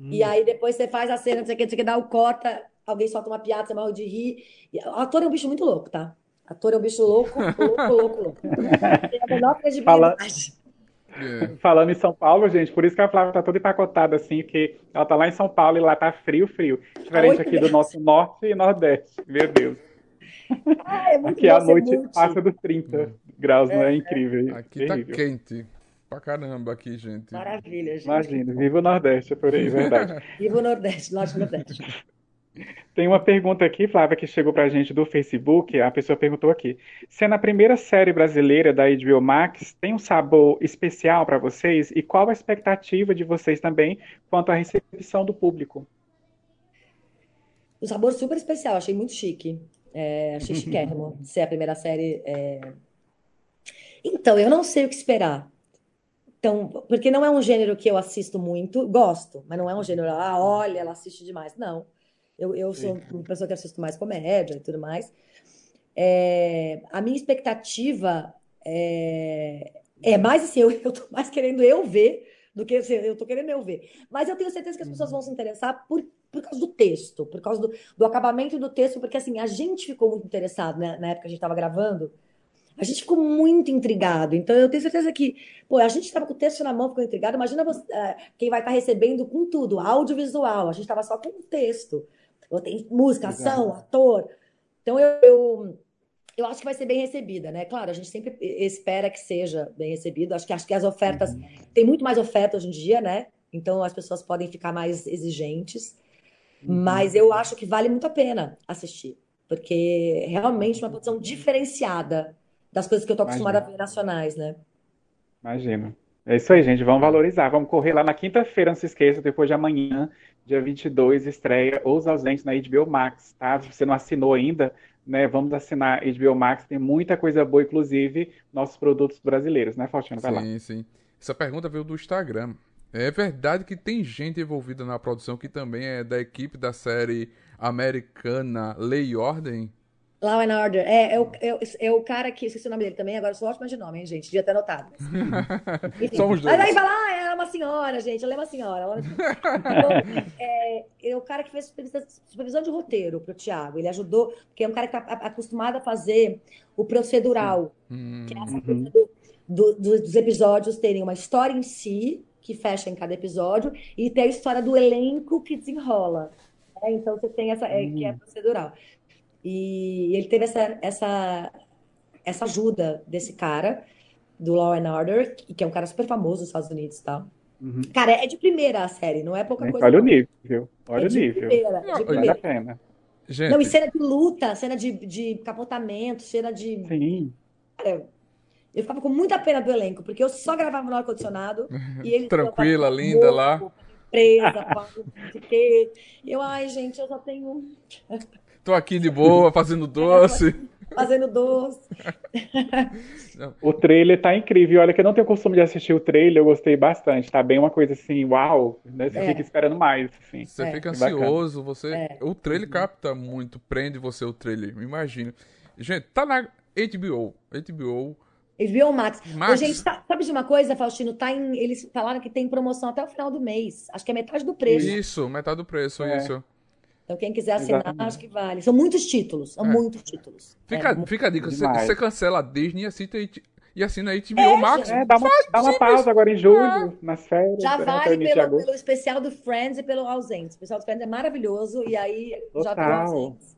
e aí depois você faz a cena, não sei o que, não sei o que, dá o corta, alguém solta uma piada, você morre de rir. E o ator é um bicho muito louco, tá? O ator é um bicho louco, louco, louco, louco. Tem a menor credibilidade. É. Falando em São Paulo, gente, por isso que a Flávia tá toda empacotada assim, porque ela tá lá em São Paulo e lá tá frio, frio. Diferente Oito aqui do graus. nosso norte e nordeste. Meu Deus. Ah, é Aqui à bom ser noite passa dos 30 graus, não é incrível? Aqui tá Terrível. quente. Pra caramba aqui, gente. Maravilha, gente. Imagina, viva o Nordeste por aí, verdade. Viva o Nordeste, Norte e Nordeste. Tem uma pergunta aqui, Flávia, que chegou pra gente do Facebook. A pessoa perguntou aqui: sendo a primeira série brasileira da HBO Max, tem um sabor especial pra vocês? E qual a expectativa de vocês também quanto à recepção do público? Um sabor super especial, achei muito chique. É, achei chiquérrimo ser a primeira série. é. Então, eu não sei o que esperar. Então, porque não é um gênero que eu assisto muito, gosto, mas não é um gênero, ah, olha, ela assiste demais. Não. Eu, eu sou uma pessoa que assisto mais comédia e tudo mais. É, a minha expectativa é, é mais assim, eu, eu tô mais querendo eu ver do que assim, eu tô querendo eu ver. Mas eu tenho certeza que as pessoas vão se interessar por, por causa do texto, por causa do, do acabamento do texto, porque assim, a gente ficou muito interessado, né, na época que a gente estava gravando, a gente ficou muito intrigado. Então eu tenho certeza que, pô, a gente estava com o texto na mão, ficou intrigado. Imagina você, eh, quem vai estar recebendo com tudo, audiovisual. A gente estava só com o texto. Tem música, ação, ator. Então eu, eu, eu acho que vai ser bem recebida, né? Claro, a gente sempre espera que seja bem recebido. Acho que, acho que as ofertas. Tem muito mais oferta hoje em dia, né? Então as pessoas podem ficar mais exigentes. Mas eu acho que vale muito a pena assistir. Porque realmente é uma produção diferenciada das coisas que eu tô acostumada a ver nacionais, né? Imagina. É isso aí, gente. Vamos valorizar. Vamos correr lá na quinta-feira, não se esqueça, depois de amanhã, dia 22, estreia Os Ausentes na HBO Max, tá? Se você não assinou ainda, né, vamos assinar HBO Max, tem muita coisa boa, inclusive nossos produtos brasileiros, né, Faustino? Vai lá. Sim, sim. Essa pergunta veio do Instagram. É verdade que tem gente envolvida na produção que também é da equipe da série americana Lei e Ordem? Law and Order. É, é, o, é, o- é o cara que. Esqueci o nome dele também, agora eu sou ótima de nome, hein, gente? Devia ter anotado. Enfim. Somos dois. Mas aí fala, ah, ela é uma senhora, gente. Ela é uma senhora. Ela... Então, é, é o cara que fez supervisão, supervisão de roteiro pro Thiago. Ele ajudou, porque é um cara que tá a- acostumado a fazer o procedural. Hum, Que é essa coisa do- do- do- dos episódios terem uma história em si, que fecha em cada episódio, e tem a história do elenco que desenrola. né? Então você tem essa, é, que é procedural. E ele teve essa, essa, essa ajuda desse cara, do Law and Order, que é um cara super famoso nos Estados Unidos e tal. Uhum. Cara, é de primeira a série, não é pouca coisa. Olha o não. nível, olha É o de nível. primeira, de Não, olha Vale a primeira. pena. gente, Não, e cena de luta, cena de, de capotamento, cena de. Sim. Cara, eu ficava com muita pena do elenco, porque eu só gravava no ar-condicionado e eles Tranquila, linda lá. louco, Presa, pá, não sei o quê. Eu, ai, gente, eu só tenho tô aqui de boa, fazendo doce. fazendo doce. O trailer tá incrível. Olha que eu não tenho costume de assistir o trailer, eu gostei bastante. Tá bem uma coisa assim, uau, né? Você É. fica esperando mais, assim. Você É. fica bacana. ansioso, você. É. O trailer capta muito, prende você o trailer, imagina. Gente, tá na HBO. HBO. HBO Max. Max. Ô, gente, tá- sabe de uma coisa, Faustino? Tá em, eles falaram que tem promoção até o final do mês. Acho que é metade do preço. Isso, metade do preço, É. isso. Então, quem quiser assinar, Exatamente. acho que vale. São muitos títulos. São É. muitos títulos. Fica, É, fica a dica, você, você cancela a Disney e assina, e assina a HBO Max. É, dá uma, dá uma pausa agora em julho, nas férias, Já né, vale pelo, pelo especial do Friends e pelo Ausentes. O especial do Friends é maravilhoso e aí já Total. virou Ausentes.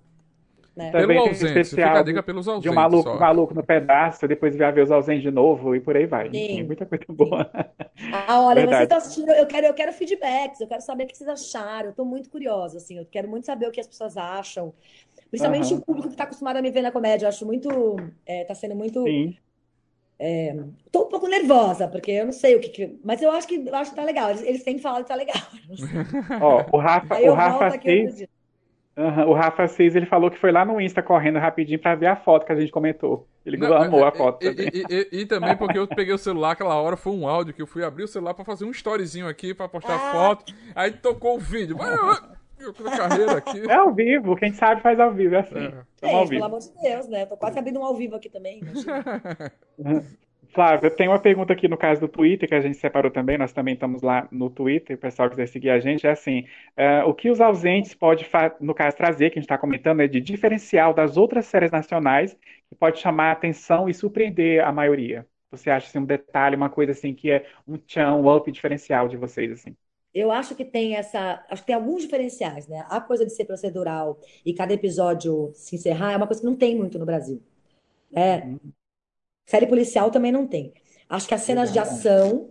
Né? Também Pelo ausente, especial fica a dica pelos de ausentes. um maluco, só. maluco no pedaço, depois vai ver os ausentes de novo e por aí vai. Sim. Tem muita coisa boa. Ah, olha, Verdade. vocês estão assistindo, eu quero, eu quero feedbacks, eu quero saber o que vocês acharam. Eu tô muito curiosa, assim, eu quero muito saber o que as pessoas acham. Principalmente Aham. o público que está acostumado a me ver na comédia. Eu acho muito. É, tá sendo muito. Sim. Tô um pouco nervosa, porque eu não sei o que. que- Mas eu acho que eu acho que tá legal. Eles, eles têm falado que tá legal. Ó, o Rafa, Aí o eu Rafa volto aqui outro Assis, aham, o Rafa Assis, ele falou que foi lá no Insta correndo rapidinho pra ver a foto que a gente comentou. Ele Não, amou é- a foto e, também. e- e- e também porque eu peguei o celular aquela hora, foi um áudio que eu fui abrir o celular pra fazer um storyzinho aqui, pra postar Ah. foto. Aí tocou o vídeo. Mas eu- a carreira aqui. É ao vivo, quem sabe faz ao vivo, é assim. É. Ao Gente, pelo vivo. amor de Deus, né? Tô quase abrindo um ao vivo aqui também. imagina. Flávia, tem uma pergunta aqui no caso do Twitter, que a gente separou também, nós também estamos lá no Twitter, o pessoal quiser seguir a gente, é assim, eh, o que os ausentes pode, no caso, trazer, que a gente está comentando, é de diferencial das outras séries nacionais, que pode chamar a atenção e surpreender a maioria. Você acha, assim, um detalhe, uma coisa assim, que é um tchan, um up diferencial de vocês, assim? Eu acho que tem essa. Acho que tem alguns diferenciais, né? A coisa de ser procedural e cada episódio se encerrar é uma coisa que não tem muito no Brasil. É, série policial também não tem. Acho que as cenas de ação,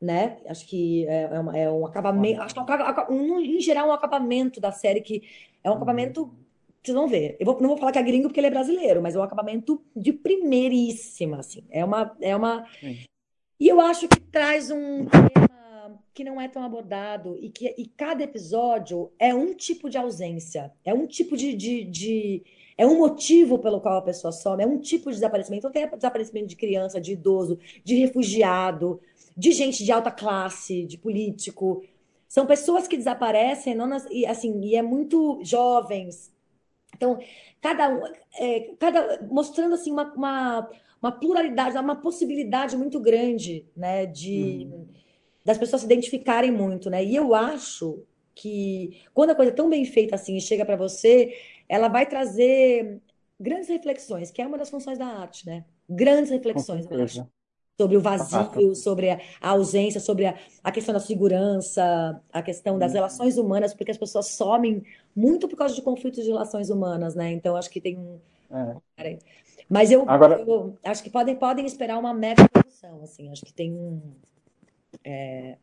né? Acho que é, é uma- é um acabamento. Acho que é um, um- em geral, um acabamento da série que é um acabamento. Vocês vão ver. Eu vou- não vou falar que é gringo porque ele é brasileiro, mas é um acabamento de primeiríssima, assim. É uma, é uma. E eu acho que traz um tema que não é tão abordado e que e cada episódio é um tipo de ausência, é um tipo de, de, de- é um motivo pelo qual a pessoa some, é um tipo de desaparecimento. Então tem desaparecimento de criança, de idoso, de refugiado, de gente de alta classe, de político. São pessoas que desaparecem, não nas- e, assim, e é muito jovens. Então, cada um, é, cada, mostrando assim uma, uma, uma pluralidade, uma possibilidade muito grande, né, de das pessoas se identificarem muito, né? E eu acho que quando a coisa é tão bem feita assim e chega para você, ela vai trazer grandes reflexões, que é uma das funções da arte, né? Grandes reflexões, eu acho certeza. sobre o vazio, sobre a ausência, sobre a, a questão da segurança, a questão das relações humanas, porque as pessoas somem muito por causa de conflitos de relações humanas, né? Então acho que tem um. É. Mas eu, Agora- eu acho que podem, podem esperar uma mega produção, assim. Acho que tem um. É,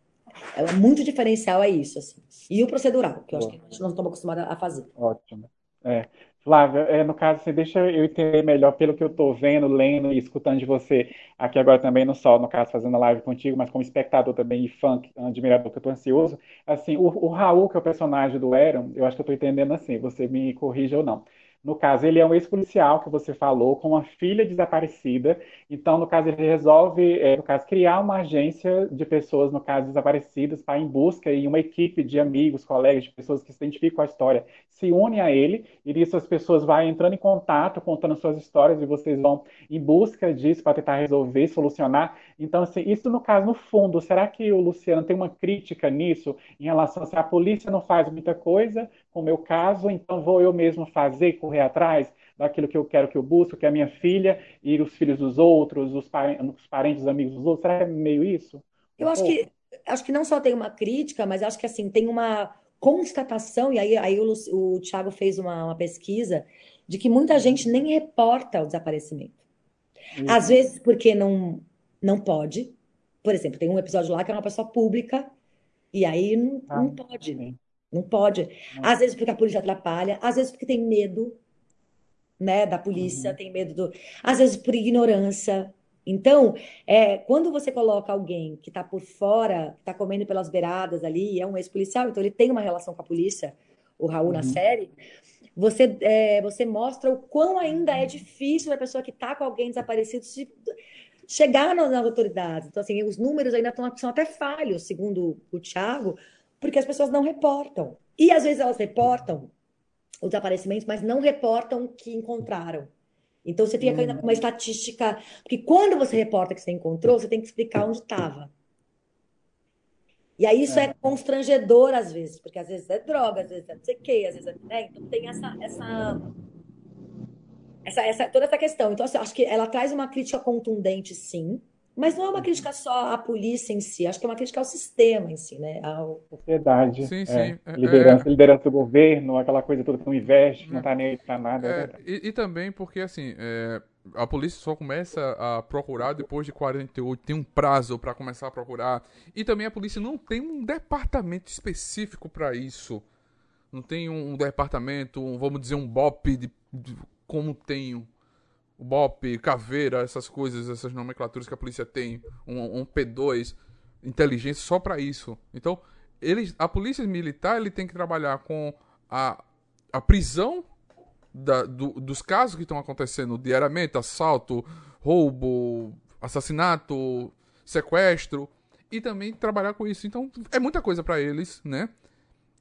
é muito diferencial é isso, assim. E o procedural, que eu acho que a gente não estamos acostumados a fazer. Ótimo. É. Flávia, é, no caso, assim, deixa eu entender melhor pelo que eu estou vendo, lendo e escutando de você aqui agora também, não só, no caso, fazendo a live contigo, mas como espectador também e fã, admirador, que eu estou ansioso. Assim, o, o Raul, que é o personagem do Aaron, eu acho que eu estou entendendo assim, você me corrija ou não. No caso, ele é um ex-policial que você falou, com uma filha desaparecida. Então, no caso, ele resolve, é, no caso, criar uma agência de pessoas, no caso, desaparecidas, para em busca e uma equipe de amigos, colegas, de pessoas que se identificam com a história, se une a ele. E nisso as pessoas vão entrando em contato, contando suas histórias, e vocês vão em busca disso para tentar resolver, solucionar. Então, assim, isso no caso, no fundo, será que o Luciano tem uma crítica nisso, em relação a se a polícia não faz muita coisa, com o meu caso, então vou eu mesmo fazer, correr atrás daquilo que eu quero que eu busco, que é a minha filha e os filhos dos outros, os parentes, os parentes, os amigos dos outros. Será que é meio isso? Eu Um acho pouco? que acho que não só tem uma crítica, mas acho que assim tem uma constatação, e aí, aí o, o Thiago fez uma, uma pesquisa de que muita gente nem reporta o desaparecimento. Às vezes porque não, não pode. Por exemplo, tem um episódio lá que é uma pessoa pública, e aí não, Ah, não pode. sim. Não pode. Às vezes porque a polícia atrapalha, às vezes porque tem medo, né, da polícia, tem medo do. Às vezes por ignorância. Então, é, quando você coloca alguém que está por fora, está comendo pelas beiradas ali, é um ex-policial, então ele tem uma relação com a polícia, o Raul na série, você, é, você mostra o quão ainda é difícil a pessoa que está com alguém desaparecido se- chegar nas, nas autoridades. Então, assim, os números ainda tão, são até falhos, segundo o Thiago, porque as pessoas não reportam. E às vezes elas reportam os desaparecimentos, mas não reportam que encontraram. Então você fica ainda com uma estatística. Porque quando você reporta que você encontrou, você tem que explicar onde estava. E aí isso é constrangedor às vezes, porque às vezes é droga, às vezes é não sei o quê, às vezes é. Né? Então tem essa, essa, essa, essa, toda essa questão. Então, assim, acho que ela traz uma crítica contundente, sim, Mas não é uma crítica só à polícia em si, acho que é uma crítica ao sistema em si, né? Ao... Sociedade. Sim, é. sim. É- Liderança, liderança do governo, aquela coisa toda que não investe, não tá nem aí pra nada. é É, e, e também porque, assim, é, a polícia só começa a procurar depois de 48, tem um prazo pra começar a procurar. E também a polícia não tem um departamento específico pra isso. Não tem um departamento, um, vamos dizer, um BOP, de, de- como tem o BOP, caveira, essas coisas, essas nomenclaturas que a polícia tem, um, um P2, inteligência só pra isso. Então, eles, a polícia militar ele tem que trabalhar com a, a prisão da- do- dos casos que estão acontecendo diariamente, assalto, roubo, assassinato, sequestro, e também trabalhar com isso. Então, é muita coisa pra eles, né?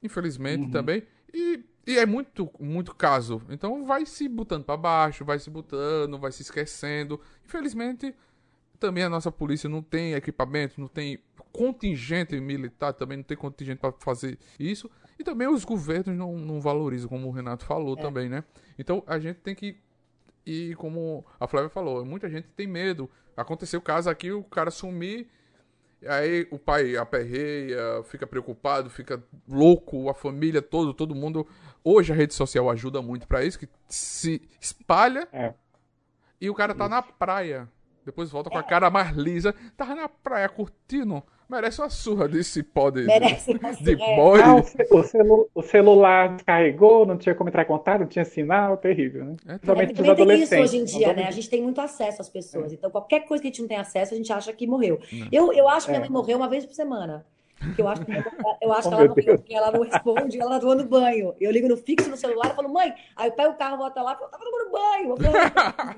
Infelizmente também. E, e é muito, muito caso. Então vai se botando pra baixo, vai se botando, vai se esquecendo. Infelizmente, também a nossa polícia não tem equipamento, não tem contingente militar, também não tem contingente pra fazer isso. E também os governos não, não valorizam, como o Renato falou também, né? Então a gente tem que. E como a Flávia falou, muita gente tem medo. Aconteceu o caso aqui, o cara sumir. Aí o pai aperreia, fica preocupado, fica louco, a família toda, todo mundo. Hoje a rede social ajuda muito pra isso, que se espalha É. e o cara tá na praia. Depois volta com a cara mais lisa. Tava na praia curtindo. Merece uma surra desse pó de, Merece uma de surra, é. boi. Ah, o, ce- o celu- o celular descarregou, não tinha como entrar em contato, não tinha sinal, terrível, né? É, É, Principalmente também tem isso hoje em dia, né? A gente tem muito acesso às pessoas. Então, qualquer coisa que a gente não tem acesso, a gente acha que morreu. Eu, eu acho que minha É. mãe morreu uma vez por semana. Porque eu acho que, eu acho que Oh, ela morreu Deus. porque ela não responde, ela tá tomando banho. Eu ligo no fixo no celular e falo, mãe, aí eu pego o carro, volto lá e falo, tava tomando banho.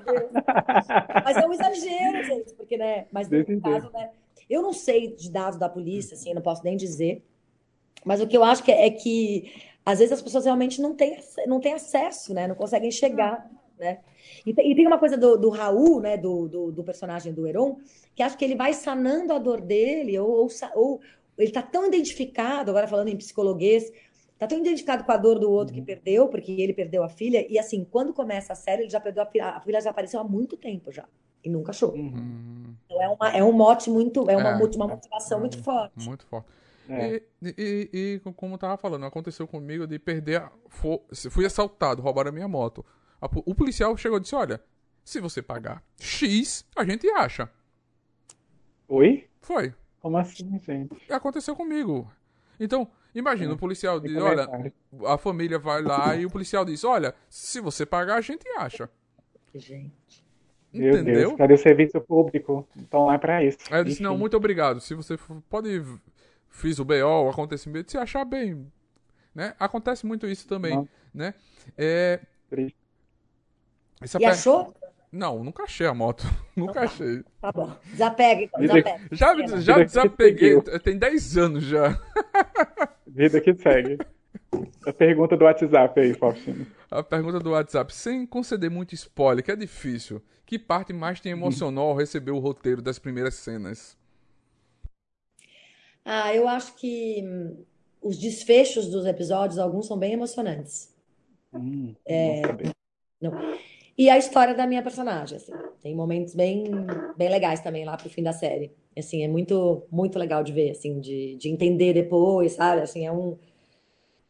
Eu. Mas é um exagero, gente, porque, né? Mas no caso, né? Eu não sei de dados da polícia, assim, eu não posso nem dizer. Mas o que eu acho que é, é que às vezes as pessoas realmente não têm, não têm acesso, né? Não conseguem chegar, né? E e tem uma coisa do, do Raul, né? Do, do, do personagem do Heron, que acho que ele vai sanando a dor dele, ou, ou, ou ele tá tão identificado, agora falando em psicologuês, tá tão identificado com a dor do outro que perdeu, porque ele perdeu a filha, e assim, quando começa a série, ele já perdeu a filha, a filha já apareceu há muito tempo já, e nunca achou. Uhum. Hum, Então é, uma, é um mote muito, é uma, É. uma motivação muito forte. muito forte. É. E, e, e, como eu tava falando, aconteceu comigo de perder. A, fui assaltado, roubaram a minha moto. O policial chegou e disse: Olha, se você pagar X, a gente acha. Oi? Foi. Como assim, gente? Aconteceu comigo. Então, imagina, É. o policial diz: Olha, a família vai lá e o policial diz: Olha, se você pagar, a gente acha. Gente. Meu Entendeu? Deus, cadê o serviço público? Estão lá pra isso. Aí eu disse, não, Enfim. muito obrigado. Se você for- pode. Fiz o BO, o acontecimento, se achar bem. Né? Acontece muito isso também. Não. Né? É, essa E achou? Não, nunca achei a moto. nunca achei. Tá bom. Desapega, então, desapega. Já, já desapeguei. Tem 10 anos já. Vida que segue. A pergunta do WhatsApp aí, Faustino. A pergunta do WhatsApp, sem conceder muito spoiler, que é difícil. Que parte mais te emocionou ao receber o roteiro das primeiras cenas? Ah, eu acho que hum, os desfechos dos episódios, alguns são bem emocionantes. Hum, É. saber. E a história da minha personagem, assim, tem momentos bem, bem legais também lá pro fim da série. Assim, é muito, muito legal de ver, assim, de, de entender depois, sabe? Assim, é um,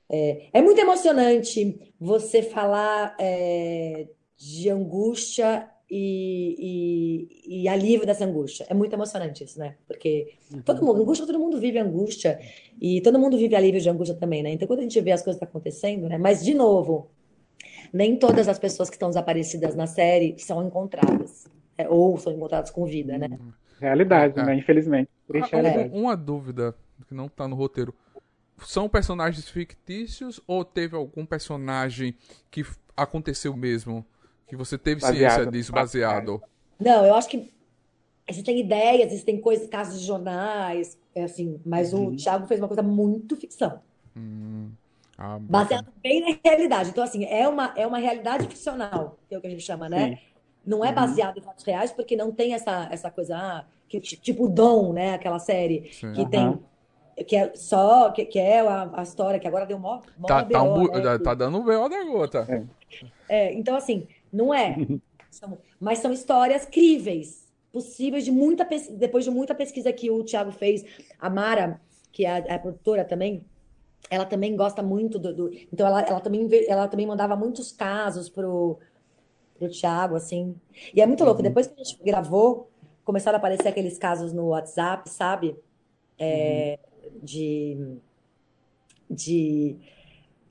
é, é muito emocionante você falar é, de angústia e, e, e alívio dessa angústia. É muito emocionante isso, né? Porque todo mundo, angústia, todo mundo vive angústia e todo mundo vive alívio de angústia também, né? Então, quando a gente vê as coisas acontecendo, né? Mas, de novo, nem todas as pessoas que estão desaparecidas na série são encontradas, é, ou são encontradas com vida, né? Realidade, É. né? Infelizmente. Triste Ah, um- realidade. uma dúvida que não tá no roteiro. São personagens fictícios ou teve algum personagem que aconteceu mesmo? Que você teve ciência Baseado. disso baseado? Não, eu acho que existem ideias, existem coisas, casos de jornais, é assim, mas o Thiago fez uma coisa muito ficção, Hum, ah, baseado bem na realidade. Então, assim, é uma, é uma realidade ficcional, que é o que a gente chama, né? Sim. Não é baseado em fatos reais, porque não tem essa, essa coisa, ah, que, tipo o Dom, né? Aquela série Sim. que Aham. tem, que é só, que, que é a, a história que agora deu mó, mó Tá, tá, um né? tá dando o B.O. da gota. É, então, assim, não é. São- mas são histórias críveis. possíveis de muita pes- depois de muita pesquisa que o Thiago fez, a Mara, que é a, é a produtora também, ela também gosta muito do, do- então ela, ela também ela também mandava muitos casos pro pro Thiago, assim. E é muito louco, depois que a gente gravou, começaram a aparecer aqueles casos no WhatsApp, sabe? É, de de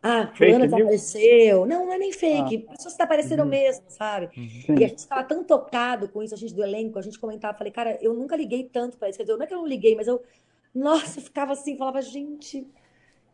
ah, fulano news? desapareceu. Não, não é nem fake, pessoas desapareceram mesmo, sabe? Sim. E a gente ficava tão tocado com isso, a gente do elenco, a gente comentava, falei, cara, eu nunca liguei tanto pra isso. Quer dizer, não é que eu não liguei, mas eu, nossa, eu ficava assim, falava, gente,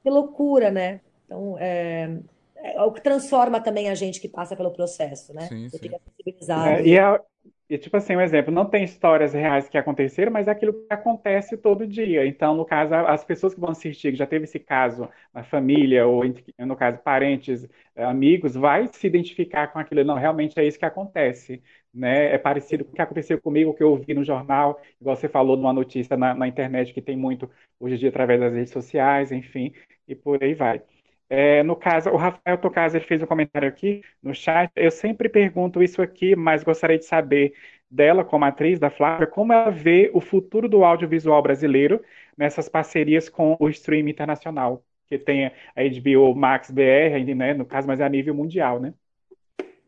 que loucura, né? Então, é, é o que transforma também a gente que passa pelo processo, né? Sim, Você sim. fica sensibilizado. É, e, é- e, tipo assim, um exemplo, não tem histórias reais que aconteceram, mas é aquilo que acontece todo dia. Então, no caso, as pessoas que vão assistir, que já teve esse caso na família, ou no caso, parentes, eh, amigos, vai se identificar com aquilo. Não, realmente é isso que acontece, né? É parecido com o que aconteceu comigo, o que eu ouvi no jornal, igual você falou numa notícia na, na internet, que tem muito hoje em dia através das redes sociais, enfim, e por aí vai. É, no caso, o Rafael Tocasa fez um comentário aqui no chat. Eu sempre pergunto isso aqui, mas gostaria de saber dela, como atriz, da Flávia, como ela vê o futuro do audiovisual brasileiro nessas parcerias com o streaming internacional, que tem a HBO Max BR, né, no caso, mas é a nível mundial, né?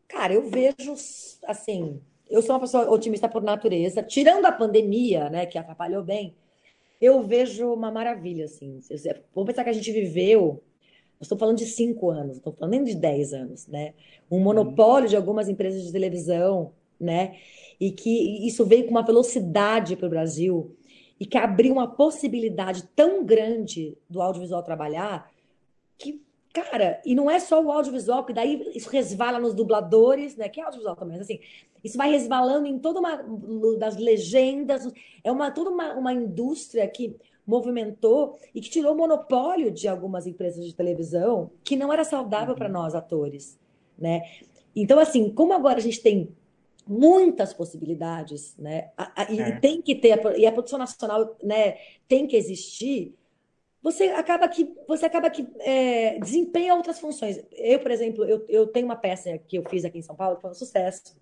Cara, eu vejo, assim, eu sou uma pessoa otimista por natureza, tirando a pandemia, né, que atrapalhou bem, eu vejo uma maravilha, assim. Vamos pensar que a gente viveu, estamos falando de cinco anos, não estamos falando nem de dez anos, né? Um monopólio de algumas empresas de televisão, né? E que isso veio com uma velocidade para o Brasil e que abriu uma possibilidade tão grande do audiovisual trabalhar que, cara, e não é só o audiovisual, porque daí isso resvala nos dubladores, né? Que é audiovisual também, mas assim, isso vai resvalando em toda uma das legendas, é uma toda uma, uma indústria que movimentou e que tirou o monopólio de algumas empresas de televisão que não era saudável para nós atores, né? Então, assim, como agora a gente tem muitas possibilidades, né? E É. tem que ter, e a produção nacional, né, tem que existir. Você acaba que você acaba que é, desempenha outras funções. Eu, por exemplo, eu, eu tenho uma peça que eu fiz aqui em São Paulo que foi um sucesso.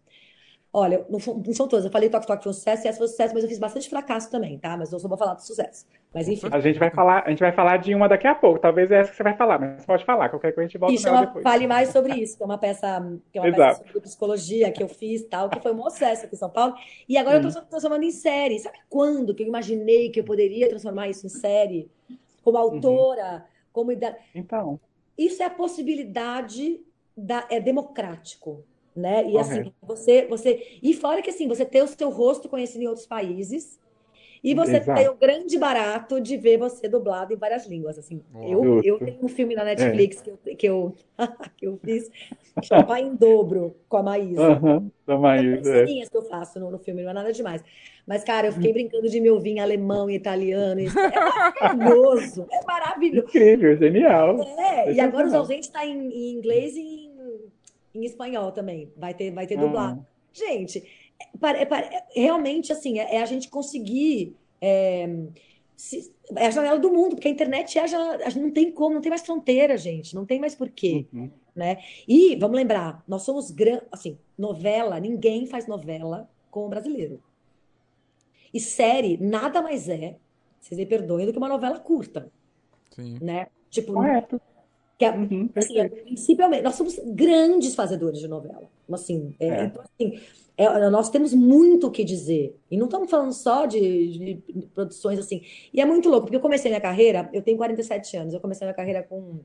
Olha, não, não são todas. Eu falei Toque Toque foi um sucesso, e essa foi um sucesso, mas eu fiz bastante fracasso também, tá? Mas eu só vou falar do sucesso. Mas enfim. A gente vai falar, a gente vai falar de uma daqui a pouco. Talvez é essa que você vai falar, mas pode falar. Qualquer coisa a gente volta E nela chama depois. Fale Mais Sobre Isso, que é uma peça, que é uma Exato. peça sobre psicologia que eu fiz, tal, que foi um sucesso aqui em São Paulo. E agora eu estou transformando em série. Sabe quando que eu imaginei que eu poderia transformar isso em série? Como autora, como ida- Então, Isso é a possibilidade da é democrático, né? E assim, Correto. você você e fora que assim, você ter o seu rosto conhecido em outros países. E você Exato. tem o grande barato de ver você dublado em várias línguas, assim. Eu, eu tenho um filme na Netflix que eu, que eu, que eu fiz, que chama Pai em Dobro, com a Maísa. aham, tamo aí, São é. que eu faço no, no filme, não é nada demais. Mas, cara, eu fiquei brincando de me ouvir em alemão e italiano. Isso é maravilhoso. É maravilhoso. Incrível, genial. É, e agora os ausentes tá em, em inglês e em, em espanhol também. Vai ter, vai ter dublado. Gente, é, é, é, realmente, assim, é, é a gente conseguir. É, se- é a janela do mundo, porque a internet é a janela, a gente não tem como, não tem mais fronteira, gente, não tem mais porquê, Uhum. né? E vamos lembrar, nós somos gran... assim, novela, ninguém faz novela com o brasileiro. E série nada mais é, vocês me perdoem, do que uma novela curta, Sim. né? Tipo, Correto. Que é, Uhum, Assim, perfeito. principalmente, nós somos grandes fazedores de novela. Assim, é, É. então, assim, é, nós temos muito o que dizer. E não estamos falando só de, de produções assim. E é muito louco, porque eu comecei minha carreira, eu tenho 47 anos, eu comecei minha carreira com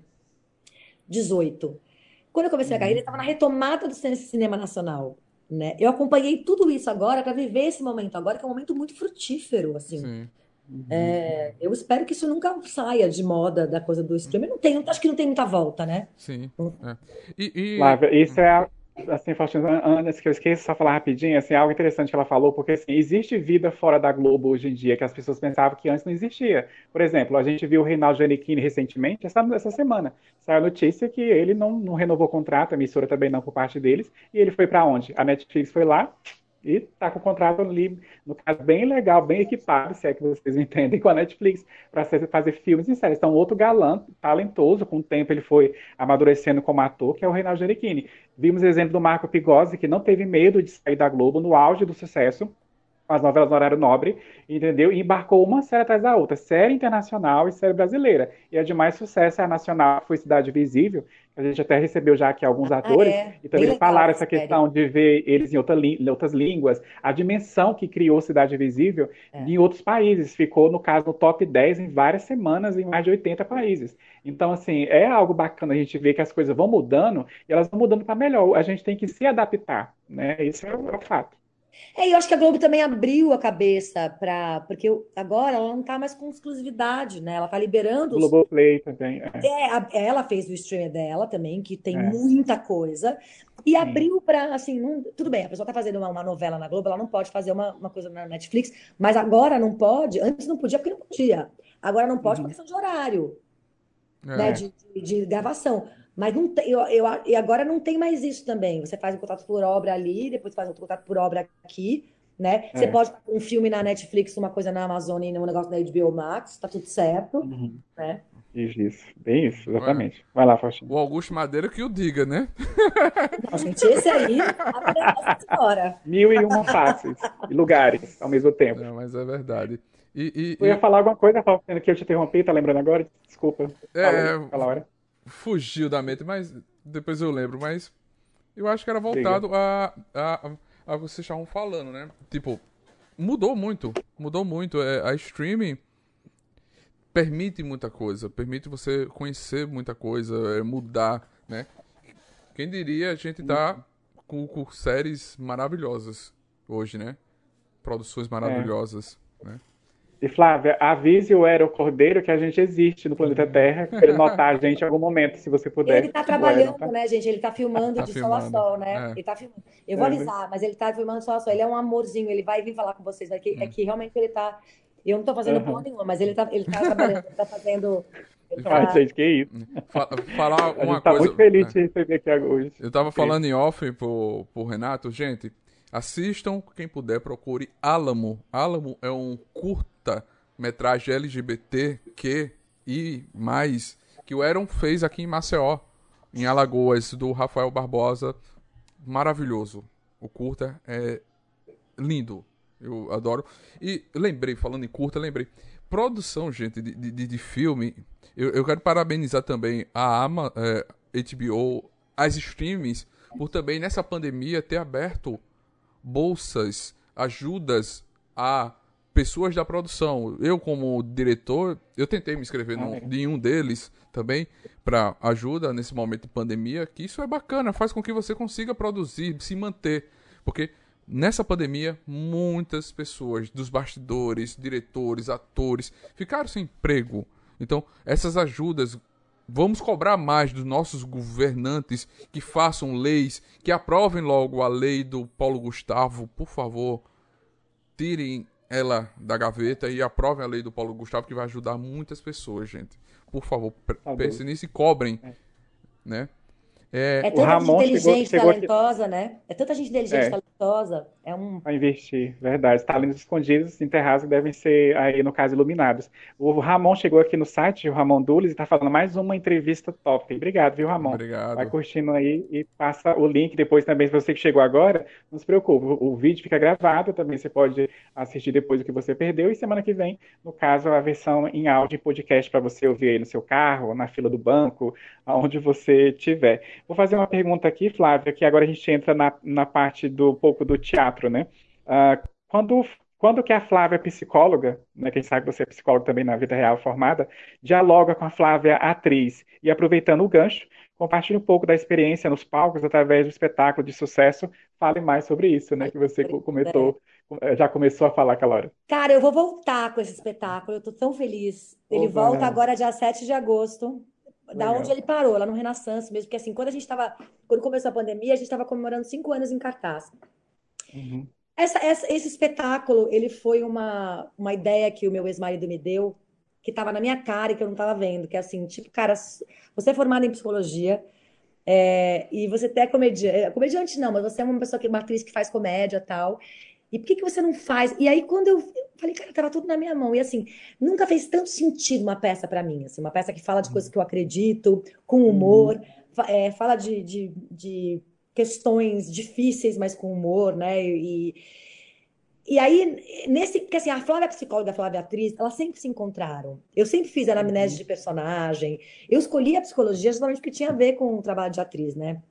18. Quando eu comecei minha carreira, eu estava na retomada do cine- cinema nacional. Né? Eu acompanhei tudo isso agora para viver esse momento agora, que é um momento muito frutífero, assim. Sim. É, eu espero que isso nunca saia de moda da coisa do streaming. Não tem, acho que não tem muita volta, né? Sim. é. E, e- Flávia, isso é, a- assim, Faustino, an- antes que eu esqueça, só falar rapidinho, assim, algo interessante que ela falou, porque, assim, existe vida fora da Globo hoje em dia, que as pessoas pensavam que antes não existia. Por exemplo, a gente viu o Reinaldo Giannichini recentemente, essa, essa semana, saiu a notícia que ele não, não renovou o contrato, a emissora também não por parte deles, e ele foi para onde? A Netflix foi lá e tá com o contrato ali, no caso, bem legal, bem equipado, se é que vocês entendem, com a Netflix, para fazer filmes e séries. Então, outro galã, talentoso, com o tempo ele foi amadurecendo como ator, que é o Reinaldo Giannichini. Vimos o exemplo do Marco Pigozzi, que não teve medo de sair da Globo no auge do sucesso, as novelas no horário nobre, entendeu? E embarcou uma série atrás da outra, série internacional e série brasileira. E a de mais sucesso é a nacional, foi Cidade Visível, a gente até recebeu já aqui alguns atores, ah, é. e também falaram essa questão de ver eles em, outra em, outras línguas, a dimensão que criou Cidade Visível é. em outros países, ficou, no caso, no top 10 em várias semanas em mais de 80 países. Então, assim, é algo bacana a gente ver que as coisas vão mudando, e elas vão mudando para melhor, a gente tem que se adaptar, né? Isso é é o fato. É, eu acho que a Globo também abriu a cabeça para. Porque agora ela não está mais com exclusividade, né? Ela está liberando. Os... Globoplay também. É. é a, ela fez o streamer dela também, que tem é. muita coisa. E Sim. abriu para, assim, não, tudo bem, a pessoa está fazendo uma, uma, novela na Globo, ela não pode fazer uma, uma coisa na Netflix, mas agora não pode. Antes não podia porque não podia. Agora não pode uhum. por questão de horário. É. Né, de, de, de gravação. Mas não tem, eu, eu, e agora não tem mais isso também. Você faz um contrato por obra ali, depois faz outro contrato por obra aqui, né? É. Você pode um filme na Netflix, uma coisa na Amazon e um negócio na HBO Max, tá tudo certo, uhum. né? Isso, bem isso, exatamente. Vai lá, Faustinho. O Augusto Madeira que o diga, né? Não, gente, esse aí, a Mil e uma faces e lugares ao mesmo tempo. Não, mas é verdade. E, e, eu ia falar alguma coisa, Faustino, que eu te interrompi, tá lembrando agora? Desculpa. É, fala, hora fugiu da mente, mas depois eu lembro, mas eu acho que era voltado a, a, a, vocês estavam falando, né? Tipo, mudou muito, mudou muito. É, a streaming permite muita coisa, permite você conhecer muita coisa, é, mudar, né? Quem diria a gente tá com, com séries maravilhosas hoje, né? Produções maravilhosas, é. né? E Flávia, avise o Aero Cordeiro que a gente existe no planeta Terra, para ele notar a gente em algum momento, se você puder. Ele está trabalhando, tá? né, gente? Ele está filmando tá de filmando. sol a sol, né? É. Ele tá filmando. Eu vou é. avisar, mas ele está filmando de sol a sol. Ele é um amorzinho, ele vai vir falar com vocês. É que, hum. é que realmente ele está. Eu não estou fazendo uhum. porra nenhuma, mas ele está ele tá trabalhando, ele está fazendo. Tá... Ai, gente, que isso. falar uma a gente tá coisa. muito feliz é. de receber aqui hoje. Eu estava falando em off pro, pro Renato, gente. Assistam, quem puder, procure Alamo. Alamo é um curta metragem LGBTQ e mais que o Aaron fez aqui em Maceió, em Alagoas, do Rafael Barbosa. Maravilhoso. O curta é lindo. Eu adoro. E lembrei, falando em curta, lembrei. Produção, gente, de, de, de filme. Eu, eu, quero parabenizar também a Ama, é, HBO, as streams, por também nessa pandemia ter aberto bolsas, ajudas a pessoas da produção. Eu, como diretor, eu tentei me inscrever ah, no, em um deles também para ajuda nesse momento de pandemia, que isso é bacana, faz com que você consiga produzir, se manter, porque nessa pandemia muitas pessoas dos bastidores, diretores, atores ficaram sem emprego. Então, essas ajudas Vamos cobrar mais dos nossos governantes que façam leis, que aprovem logo a lei do Paulo Gustavo, por favor. Tirem ela da gaveta e aprovem a lei do Paulo Gustavo, que vai ajudar muitas pessoas, gente. Por favor, tá pensem nisso e cobrem, é. né? É, é tanta gente inteligente, chegou, chegou talentosa, aqui... né? É tanta gente inteligente, é. talentosa. É um... Para investir, verdade. Talentos escondidos, enterrados, devem ser, aí no caso, iluminados. O Ramon chegou aqui no site, o Ramon Dules, e está falando mais uma entrevista top. Obrigado, viu, Ramon? Obrigado. Vai curtindo aí e passa o link depois também, se você que chegou agora, não se preocupe, o, o vídeo fica gravado, também você pode assistir depois o que você perdeu, e semana que vem, no caso, a versão em áudio e podcast para você ouvir aí no seu carro, na fila do banco, aonde você estiver. Vou fazer uma pergunta aqui, Flávia, que agora a gente entra na, na parte do pouco do teatro, né? Uh, quando, quando que a Flávia psicóloga, né, quem sabe você é psicóloga também na vida real formada, dialoga com a Flávia atriz e aproveitando o gancho, compartilhe um pouco da experiência nos palcos através do espetáculo de sucesso. Fale mais sobre isso, né, que você comentou, eh, já começou a falar aquela hora. Cara, eu vou voltar com esse espetáculo, eu tô tão feliz. Ele Oba. volta agora dia 7 de agosto da Legal. onde ele parou, lá no Renaissance mesmo, porque assim, quando a gente estava, quando começou a pandemia, a gente estava comemorando cinco anos em cartaz. Uhum. Essa, essa, esse espetáculo, ele foi uma, uma ideia que o meu ex-marido me deu, que estava na minha cara e que eu não estava vendo, que é assim, tipo, cara, você é formado em psicologia é, e você até é comediante, é, comediante não, mas você é uma pessoa que uma atriz que faz comédia e tal. E por que, que você não faz? E aí, quando eu, eu falei, cara, tava tudo na minha mão. E assim, nunca fez tanto sentido uma peça para mim. Assim, uma peça que fala de coisas que eu acredito, com humor, uhum. é, fala de, de, de, questões difíceis, mas com humor, né? E, E aí, nesse, porque assim, a Flávia psicóloga e a Flávia atriz, elas sempre se encontraram. Eu sempre fiz anamnese de personagem. Eu escolhi a psicologia justamente porque tinha a ver com o trabalho de atriz, né?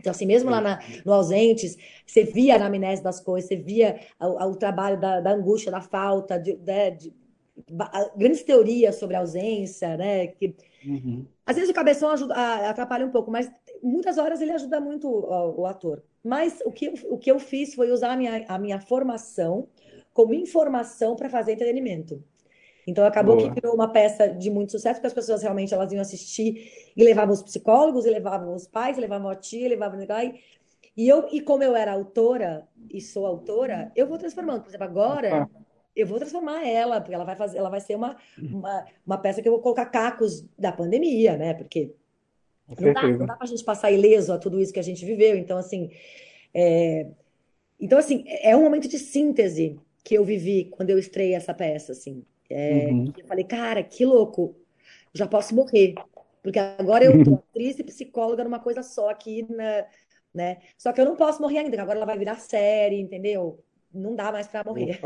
Então, assim, mesmo lá na, no Ausentes, você via a anamnese das coisas, você via o, o trabalho da, da, angústia, da falta, de, né, de, de grandes teorias sobre a ausência, né? Que, uhum. Às vezes o cabeção ajuda, atrapalha um pouco, mas muitas horas ele ajuda muito o, o ator. Mas o que, o que eu fiz foi usar a minha, a minha formação como informação para fazer entretenimento. Então acabou Boa. que virou uma peça de muito sucesso, porque as pessoas realmente elas iam assistir e levavam os psicólogos, e levavam os pais, e levavam a tia, e levavam e eu e como eu era autora e sou autora, eu vou transformando. Por exemplo, agora eu vou transformar ela, porque ela vai fazer, ela vai ser uma, uma, uma peça que eu vou colocar cacos da pandemia, né? Porque não dá, não dá pra gente passar ileso a tudo isso que a gente viveu. Então, assim, é... então, assim, é um momento de síntese que eu vivi quando eu estreiei essa peça, assim. É... Uhum. Eu falei, cara, que louco, já posso morrer. Porque agora eu tô atriz e psicóloga numa coisa só aqui, na, né? Só que eu não posso morrer ainda, agora ela vai virar série, entendeu? Não dá mais para morrer.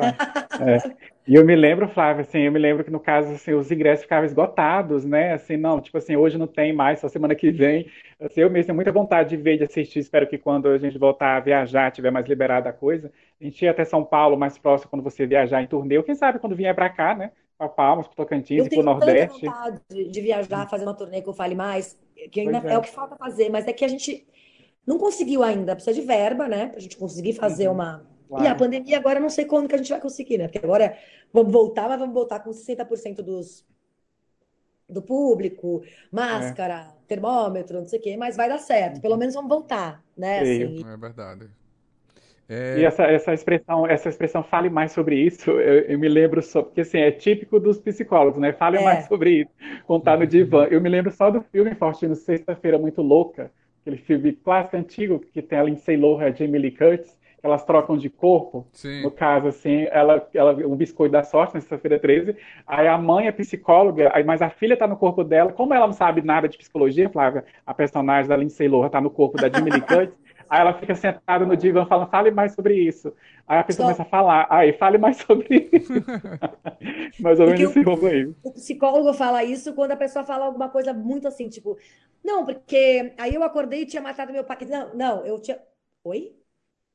É. E eu me lembro, Flávia, assim, eu me lembro que no caso, assim, os ingressos ficavam esgotados, né? Assim, não, tipo assim, hoje não tem mais, só semana que vem. Assim, eu mesmo tenho muita vontade de ver, de assistir. Espero que quando a gente voltar a viajar, tiver mais liberada a coisa, a gente ir até São Paulo, mais próximo, quando você viajar em turnê. Ou quem sabe quando vier para cá, né? Para Palmas, para Tocantins, para o Nordeste. Eu tenho vontade de viajar, fazer uma turnê que eu fale mais, que ainda é. é. o que falta fazer, mas é que a gente não conseguiu ainda, precisa de verba, né? Para a gente conseguir fazer uhum. uma Claro. E a pandemia agora não sei quando que a gente vai conseguir, né? Porque agora vamos voltar, mas vamos voltar com 60% dos, do público, máscara, é. termômetro, não sei o quê, mas vai dar certo. Pelo menos vamos voltar, né? Assim. É verdade. É... E essa, essa expressão, essa expressão fale mais sobre isso, eu, eu, me lembro só, porque assim, é típico dos psicólogos, né? Fale é. mais sobre isso, contar no divã. Eu me lembro só do filme Faustino Sexta-feira Muito Louca, aquele filme clássico antigo que tem a Lindsay Lohan e a Jamie Lee Curtis, elas trocam de corpo. Sim. No caso, assim, ela, ela um biscoito da sorte na sexta-feira 13. Aí a mãe é psicóloga, aí, mas a filha está no corpo dela. Como ela não sabe nada de psicologia, Flávia, a personagem da Lindsay Lohan está no corpo da Jimmy Lee Curtis. Aí ela fica sentada no divã falando, fale mais sobre isso. Aí a pessoa começa a falar, aí fale mais sobre isso. mais ou menos esse aí. O psicólogo fala isso quando a pessoa fala alguma coisa muito assim, tipo, não, porque aí eu acordei e tinha matado meu pai. Não, não, eu tinha. Oi?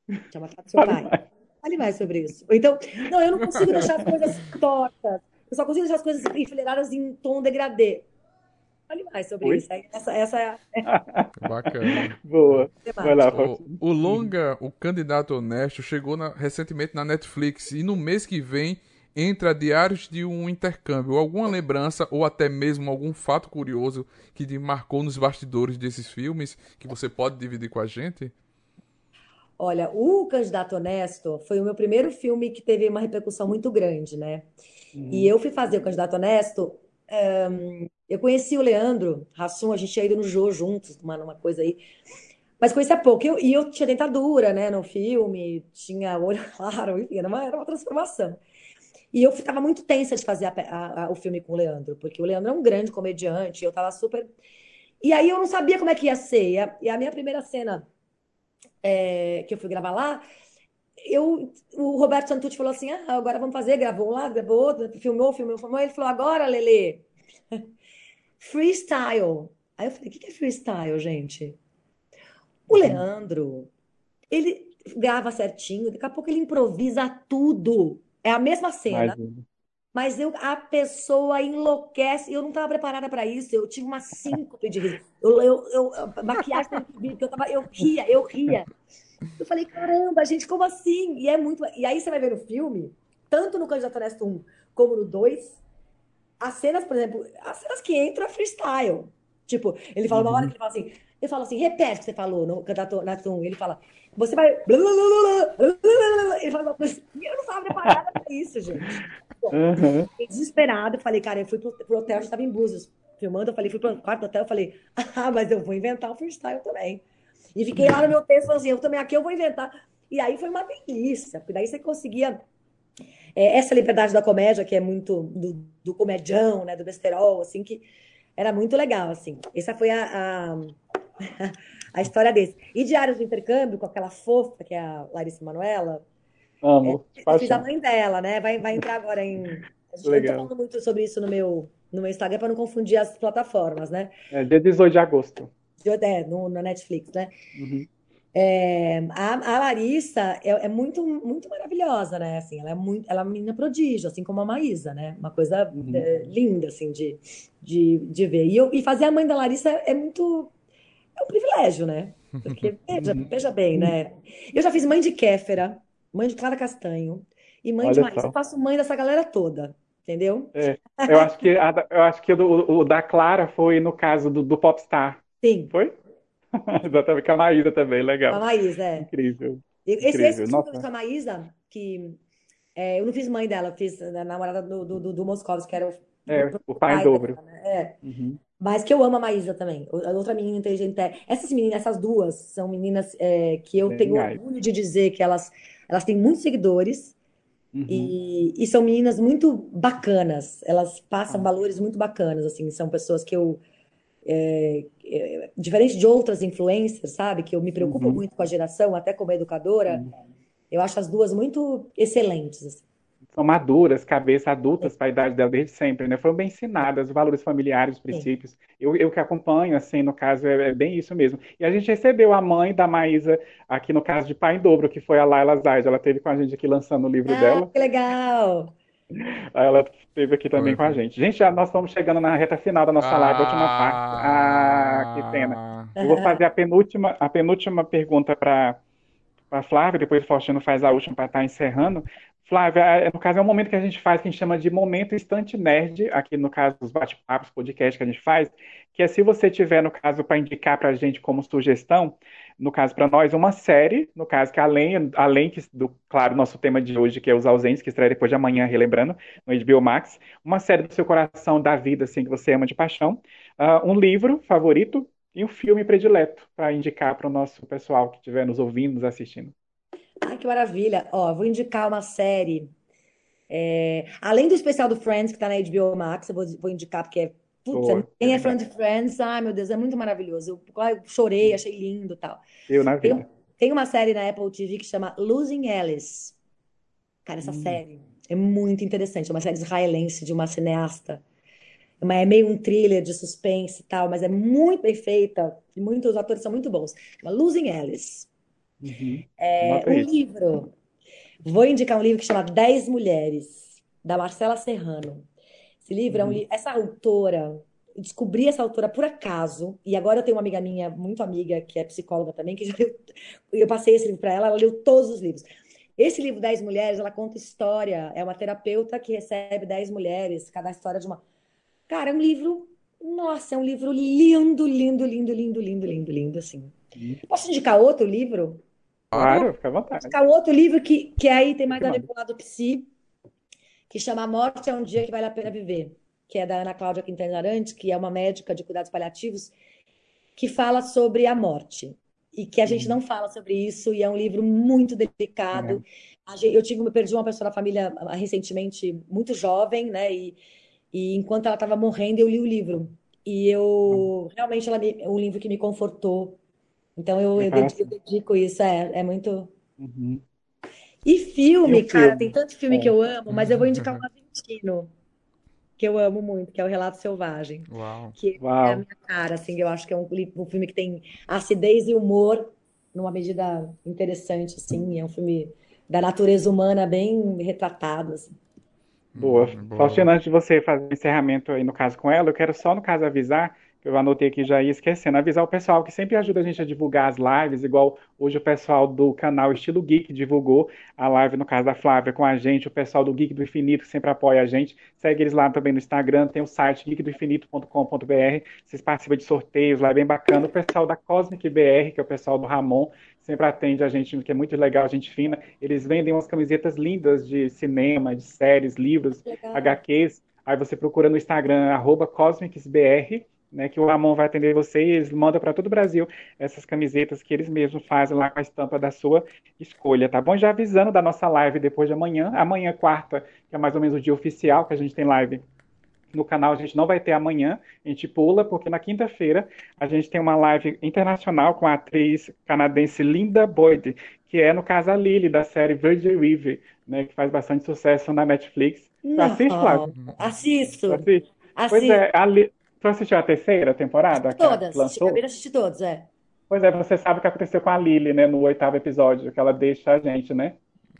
Tinha matado seu pai. Mais. Fale mais sobre isso. Então, não, eu não consigo deixar as coisas tortas. Eu só consigo deixar as coisas enfileiradas em tom degradê. Fale mais sobre Oi? isso. Essa, essa é a... Bacana. Boa. Vai lá, o, o longa, o candidato honesto, chegou na, recentemente na Netflix e no mês que vem entra Diários de um Intercâmbio. Alguma lembrança ou até mesmo algum fato curioso que te marcou nos bastidores desses filmes que você pode dividir com a gente? Olha, o Candidato Honesto foi o meu primeiro filme que teve uma repercussão muito grande, né? Uhum. E eu fui fazer o Candidato Honesto. Um, eu conheci o Leandro Rassum, a gente tinha ido no Jô juntos, uma, uma coisa aí. Mas conhecia pouco. Eu, e eu tinha dentadura, né, no filme, tinha olho claro, enfim, era uma, era uma transformação. E eu estava muito tensa de fazer a, a, a, o filme com o Leandro, porque o Leandro é um grande comediante, eu estava super. E aí eu não sabia como é que ia ser. E a, e a minha primeira cena é, que eu fui gravar lá, eu, o Roberto Santucci falou assim: ah, agora vamos fazer, gravou um lado, gravou outro, filmou, filmou, filmou. Ele falou: agora, Lele, freestyle. Aí eu falei: o que é freestyle, gente? O Leandro, ele grava certinho, daqui a pouco ele improvisa tudo. É a mesma cena. Mas eu, a pessoa enlouquece. Eu não estava preparada para isso. Eu tive uma síncope de riso. Eu, eu, eu, maquiagem eu tava, eu ria, eu ria. Eu falei, caramba, gente, como assim? E é muito. E aí você vai ver no filme, tanto no Candidato Honesto 1 como no 2, as cenas, por exemplo, as cenas que entram é freestyle. Tipo, ele fala uma hora que ele fala assim, ele fala assim, repete o que você falou no Candidato Honesto 1. Ele fala, você vai. Ele fala coisa. Eu não estava preparada para isso, gente. Uhum. Desesperada. Falei, cara, eu fui pro, pro hotel, já estava em Búzios filmando. Eu falei, fui pro quarto do hotel. Eu falei, ah, mas eu vou inventar o freestyle também. E fiquei lá no meu texto falando assim, eu também aqui eu vou inventar. E aí foi uma delícia, porque daí você conseguia é, essa liberdade da comédia, que é muito do, do comedião, né, do besterol, assim, que era muito legal, assim. Essa foi a, a, a história desse. E Diários do Intercâmbio, com aquela fofa, que é a Larissa Manoela, Amo. Eu Paixão. fiz a mãe dela, né? Vai, vai entrar agora em. Eu tô Legal. falando muito sobre isso no meu, no meu Instagram para não confundir as plataformas, né? É, dia 18 de agosto. É, no, na Netflix, né? Uhum. É, a, a Larissa é, é muito, muito maravilhosa, né? Assim, ela é muito, ela é uma menina prodígio, assim como a Maísa, né? Uma coisa Uhum. é, linda, assim, de, de, de ver. E, eu, e fazer a mãe da Larissa é muito, é um privilégio, né? Porque, veja, Uhum. veja bem, né? Eu já fiz mãe de Kéfera, mãe de Clara Castanho e mãe de Olha Maísa. só. Eu faço mãe dessa galera toda, entendeu? É, eu acho que, a eu acho que o, do- o da Clara foi no caso do, do Popstar. Sim, Foi? Exatamente, com a Maísa também, a legal. Maísa, é. Incrível. Esse, Incrível, esse filme com a Maísa, que é, eu não fiz mãe dela, eu fiz a namorada do, do, do, do Moscovitz, que era o, É, o o pai pai dobro. dela, né? É. Uhum. Mas que eu amo a Maísa também. A outra menina inteligente. é- Essas meninas, essas duas, são meninas é, que eu tenho Geniais. orgulho de dizer que elas, elas têm muitos seguidores Uhum. e, e são meninas muito bacanas. Elas passam Ah. valores muito bacanas, assim. São pessoas que eu, é, é, diferente de outras influencers, sabe? Que eu me preocupo Uhum. muito com a geração, até como educadora. Uhum. Eu acho as duas muito excelentes. assim. São maduras, cabeças adultas para a idade dela desde sempre, né? Foram bem ensinadas, os valores familiares, os princípios. Eu, eu que acompanho, assim, no caso, é, é bem isso mesmo. E a gente recebeu a mãe da Maísa aqui no caso de Pai em Dobro, que foi a Laila Zaid. Ela esteve com a gente aqui lançando o livro Ah, dela. que legal! Ela esteve aqui também Foi, com a gente. Gente, já nós estamos chegando na reta final da nossa live, a última parte. Ah, que pena. Eu vou fazer a penúltima, a penúltima pergunta para a Flávia, depois o Faustino faz a última para estar encerrando. Flávia, é- no caso, é um momento que a gente faz que a gente chama de momento estante nerd, aqui no caso dos bate-papos, podcast que a gente faz, que é se você tiver, no caso, para indicar para a gente como sugestão, no caso, para nós, uma série, no caso, que além, além do, claro, nosso tema de hoje, que é Os Ausentes, que estreia depois de amanhã, relembrando, no HBO Max, uma série do seu coração, da vida, assim, que você ama de paixão, ah, um livro favorito e um filme predileto para indicar para o nosso pessoal que estiver nos ouvindo, nos assistindo. Ai, que maravilha! Ó, vou indicar uma série. é, além do especial do Friends, que tá na HBO Max, eu vou, vou indicar, porque é. Putz, quem é fã de Friends, ai meu Deus, é muito maravilhoso. Eu, eu chorei, achei lindo e tal. Eu na Tem, vida. tem uma série na Apple TV que chama Losing Alice. Cara, essa Hum. série é muito interessante. É uma série israelense de uma cineasta. É meio um thriller de suspense e tal, mas é muito bem feita. E muitos os atores são muito bons. Chama Losing Alice. Uhum. É, um isso. livro. Vou indicar um livro que chama Dez Mulheres, da Marcela Serrano. Esse livro é um Uhum. livro. Essa autora, descobri essa autora por acaso, e agora eu tenho uma amiga minha, muito amiga, que é psicóloga também, que já leu, eu passei esse livro para ela, ela leu todos os livros. Esse livro, Dez Mulheres, ela conta história. É uma terapeuta que recebe dez mulheres, cada história de uma. Cara, é um livro. Nossa, é um livro lindo, lindo, lindo, lindo, lindo, lindo, lindo, assim. Uhum. Posso indicar outro livro? Claro, fica à vontade. indicar outro livro que, que aí tem mais a ver com o lado psi, que chama A Morte é um Dia que Vale a Pena Viver, que é da Ana Cláudia Quintana Arantes, que é uma médica de cuidados paliativos, que fala sobre a morte. E que a gente Uhum. não fala sobre isso, e é um livro muito delicado. Gen- Eu tive, eu perdi uma pessoa da família ah, recentemente, muito jovem, né? E, e enquanto ela estava morrendo, eu li o livro. E eu realmente ela me- é um livro que me confortou. Então eu, eu dedico, eu dedico isso, é, é muito. Uhum. E filme, E cara, filme? tem tanto filme É. que eu amo, mas eu vou indicar um argentino, que eu amo muito, que é o Relato Selvagem, Uau. que é a Uau. minha cara, assim, eu acho que é um, um filme que tem acidez e humor numa medida interessante, assim, é um filme da natureza humana bem retratado, assim. Boa. Hum, boa. Faustina, antes de você fazer o encerramento aí no caso com ela, eu quero só no caso avisar, eu anotei aqui já ia esquecendo, avisar o pessoal que sempre ajuda a gente a divulgar as lives, igual hoje o pessoal do canal Estilo Geek divulgou a live, no caso da Flávia, com a gente, o pessoal do Geek do Infinito que sempre apoia a gente, segue eles lá também no Instagram, tem o site geekdoinfinito.com.br, vocês participam de sorteios lá, é bem bacana, o pessoal da Cosmic BR, que é o pessoal do Ramon, sempre atende a gente, que é muito legal, gente fina, eles vendem umas camisetas lindas de cinema, de séries, livros, Legal. HQs. Aí você procura no Instagram, arroba CosmicsBR, né, que o Ramon vai atender você e eles mandam para todo o Brasil essas camisetas que eles mesmos fazem lá com a estampa da sua escolha, tá bom? Já avisando da nossa live depois de amanhã, amanhã quarta, que é mais ou menos o dia oficial que a gente tem live no canal a gente não vai ter amanhã, a gente pula, porque na quinta-feira a gente tem uma live internacional com a atriz canadense Linda Boyd, que é, no caso, a Lily, da série Virgin River, né, que faz bastante sucesso na Netflix. Não. assiste, Flávio? Assisto. Assiste? Pois é, a Li... tu assistiu a terceira temporada? Todas. lançou? Acabei de assistir todos, é. Pois é, você sabe o que aconteceu com a Lily, né, no oitavo episódio, que ela deixa a gente, né?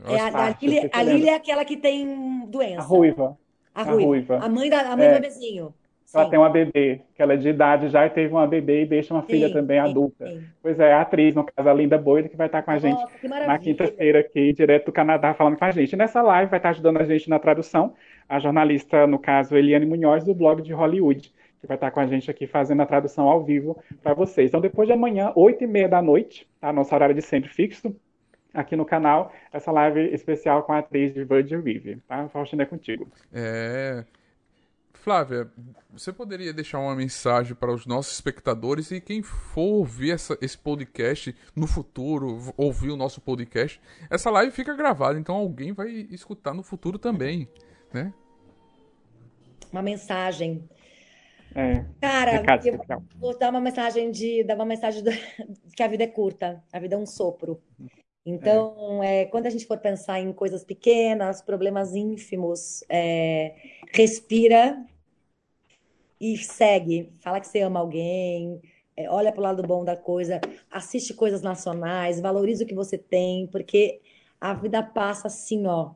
É a, a Lily, você a? Lily é aquela que tem doença. A ruiva. A a ruiva. ruiva. A mãe, da, a mãe É. do bebezinho. Ela Sim. tem uma bebê, que ela é de idade já e teve uma bebê e deixa uma filha Sim, também sim, adulta. Pois é, a atriz, no caso, a Linda Boyd, que vai estar com a gente Nossa, que na quinta-feira aqui, direto do Canadá, falando com a gente. Nessa live vai estar ajudando a gente na tradução, a jornalista, no caso, Eliane Munhoz, do blog de Hollywood, que vai estar com a gente aqui fazendo a tradução ao vivo para vocês. Então, depois de amanhã, oito e meia da noite, tá? Nosso horário de sempre fixo, aqui no canal, essa live especial com a atriz de Virgin River, tá? Faustina, é contigo. É. Flávia, você poderia deixar uma mensagem para os nossos espectadores e quem for ouvir essa- esse podcast no futuro, ouvir o nosso podcast, essa live fica gravada, então alguém vai escutar no futuro também, né? Uma mensagem. É, Cara, recado eu especial. vou dar uma mensagem de dar uma mensagem do- de que a vida é curta, a vida é um sopro. Então, é, quando a gente for pensar em coisas pequenas, problemas ínfimos, é, respira e segue. Fala que você ama alguém, é, olha para o lado bom da coisa, assiste coisas nacionais, valoriza o que você tem, porque a vida passa assim, ó.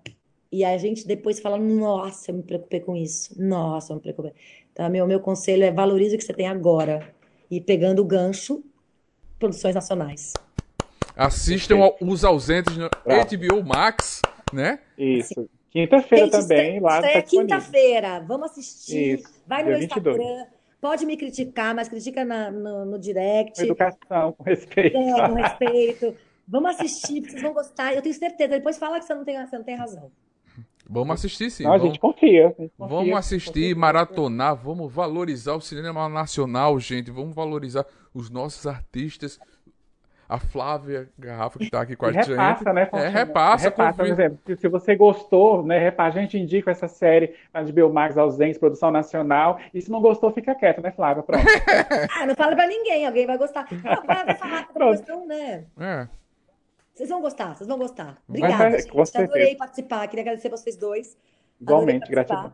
E a gente depois fala, nossa, eu me preocupei com isso. Nossa, eu me preocupei. Então, meu, meu conselho é valorize o que você tem agora. E pegando o gancho, produções nacionais. Assistam ao- os ausentes no. HBO Max, né? Isso. Quinta-feira também, lá estreia tá disponível. quinta-feira. Vamos assistir. Isso, Vai no dia meu 22. Instagram. Pode me criticar, mas critica na- no, no direct. Com educação, com respeito. É, com respeito. Vamos assistir, porque vocês vão gostar. Eu tenho certeza. Depois fala que você não tem, você não tem razão. Vamos assistir sim. Não, a vamos- gente confia. a gente confia, Vamos assistir, confia. maratonar, vamos valorizar o cinema nacional, gente. Vamos valorizar os nossos artistas. A Flávia Garrafa, que tá aqui com a E gente. repassa, né, É, repassa, Repassa, por exemplo, se- você gostou, né, repassa, a gente indica essa série de Biomax Ausentes, produção nacional, e se não gostou, fica quieto, né, Flávia? Pronto. Ah, não fala pra ninguém, alguém vai gostar. Não, vai, falar, Pronto. questão, né? É. Vocês vão gostar, vocês vão gostar. Obrigada, certeza. Adorei participar. Queria agradecer vocês dois. Igualmente, gratidão.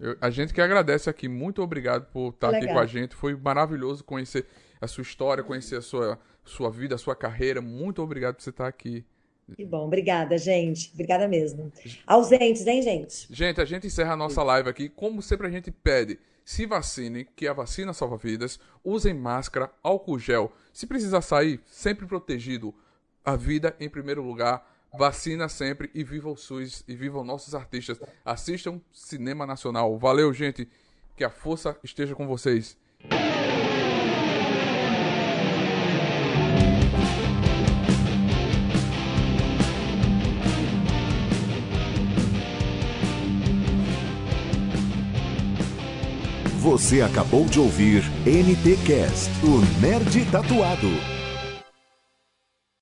Eu- a gente que agradece aqui. Muito obrigado por estar aqui Legal. com a gente. Foi maravilhoso conhecer a sua história, conhecer a sua, sua vida, a sua carreira. Muito obrigado por você estar aqui. Que bom, obrigada, gente. Obrigada mesmo. Ausentes, hein, gente? Gente, a gente encerra a nossa live aqui. Como sempre a gente pede, se vacinem, que a vacina salva vidas. Usem máscara, álcool gel. Se precisar sair, sempre protegido. A vida em primeiro lugar. Vacina sempre e viva o SUS e vivam nossos artistas. Assistam Cinema Nacional. Valeu, gente. Que a força esteja com vocês. Você acabou de ouvir NT Cast, o Nerd Tatuado.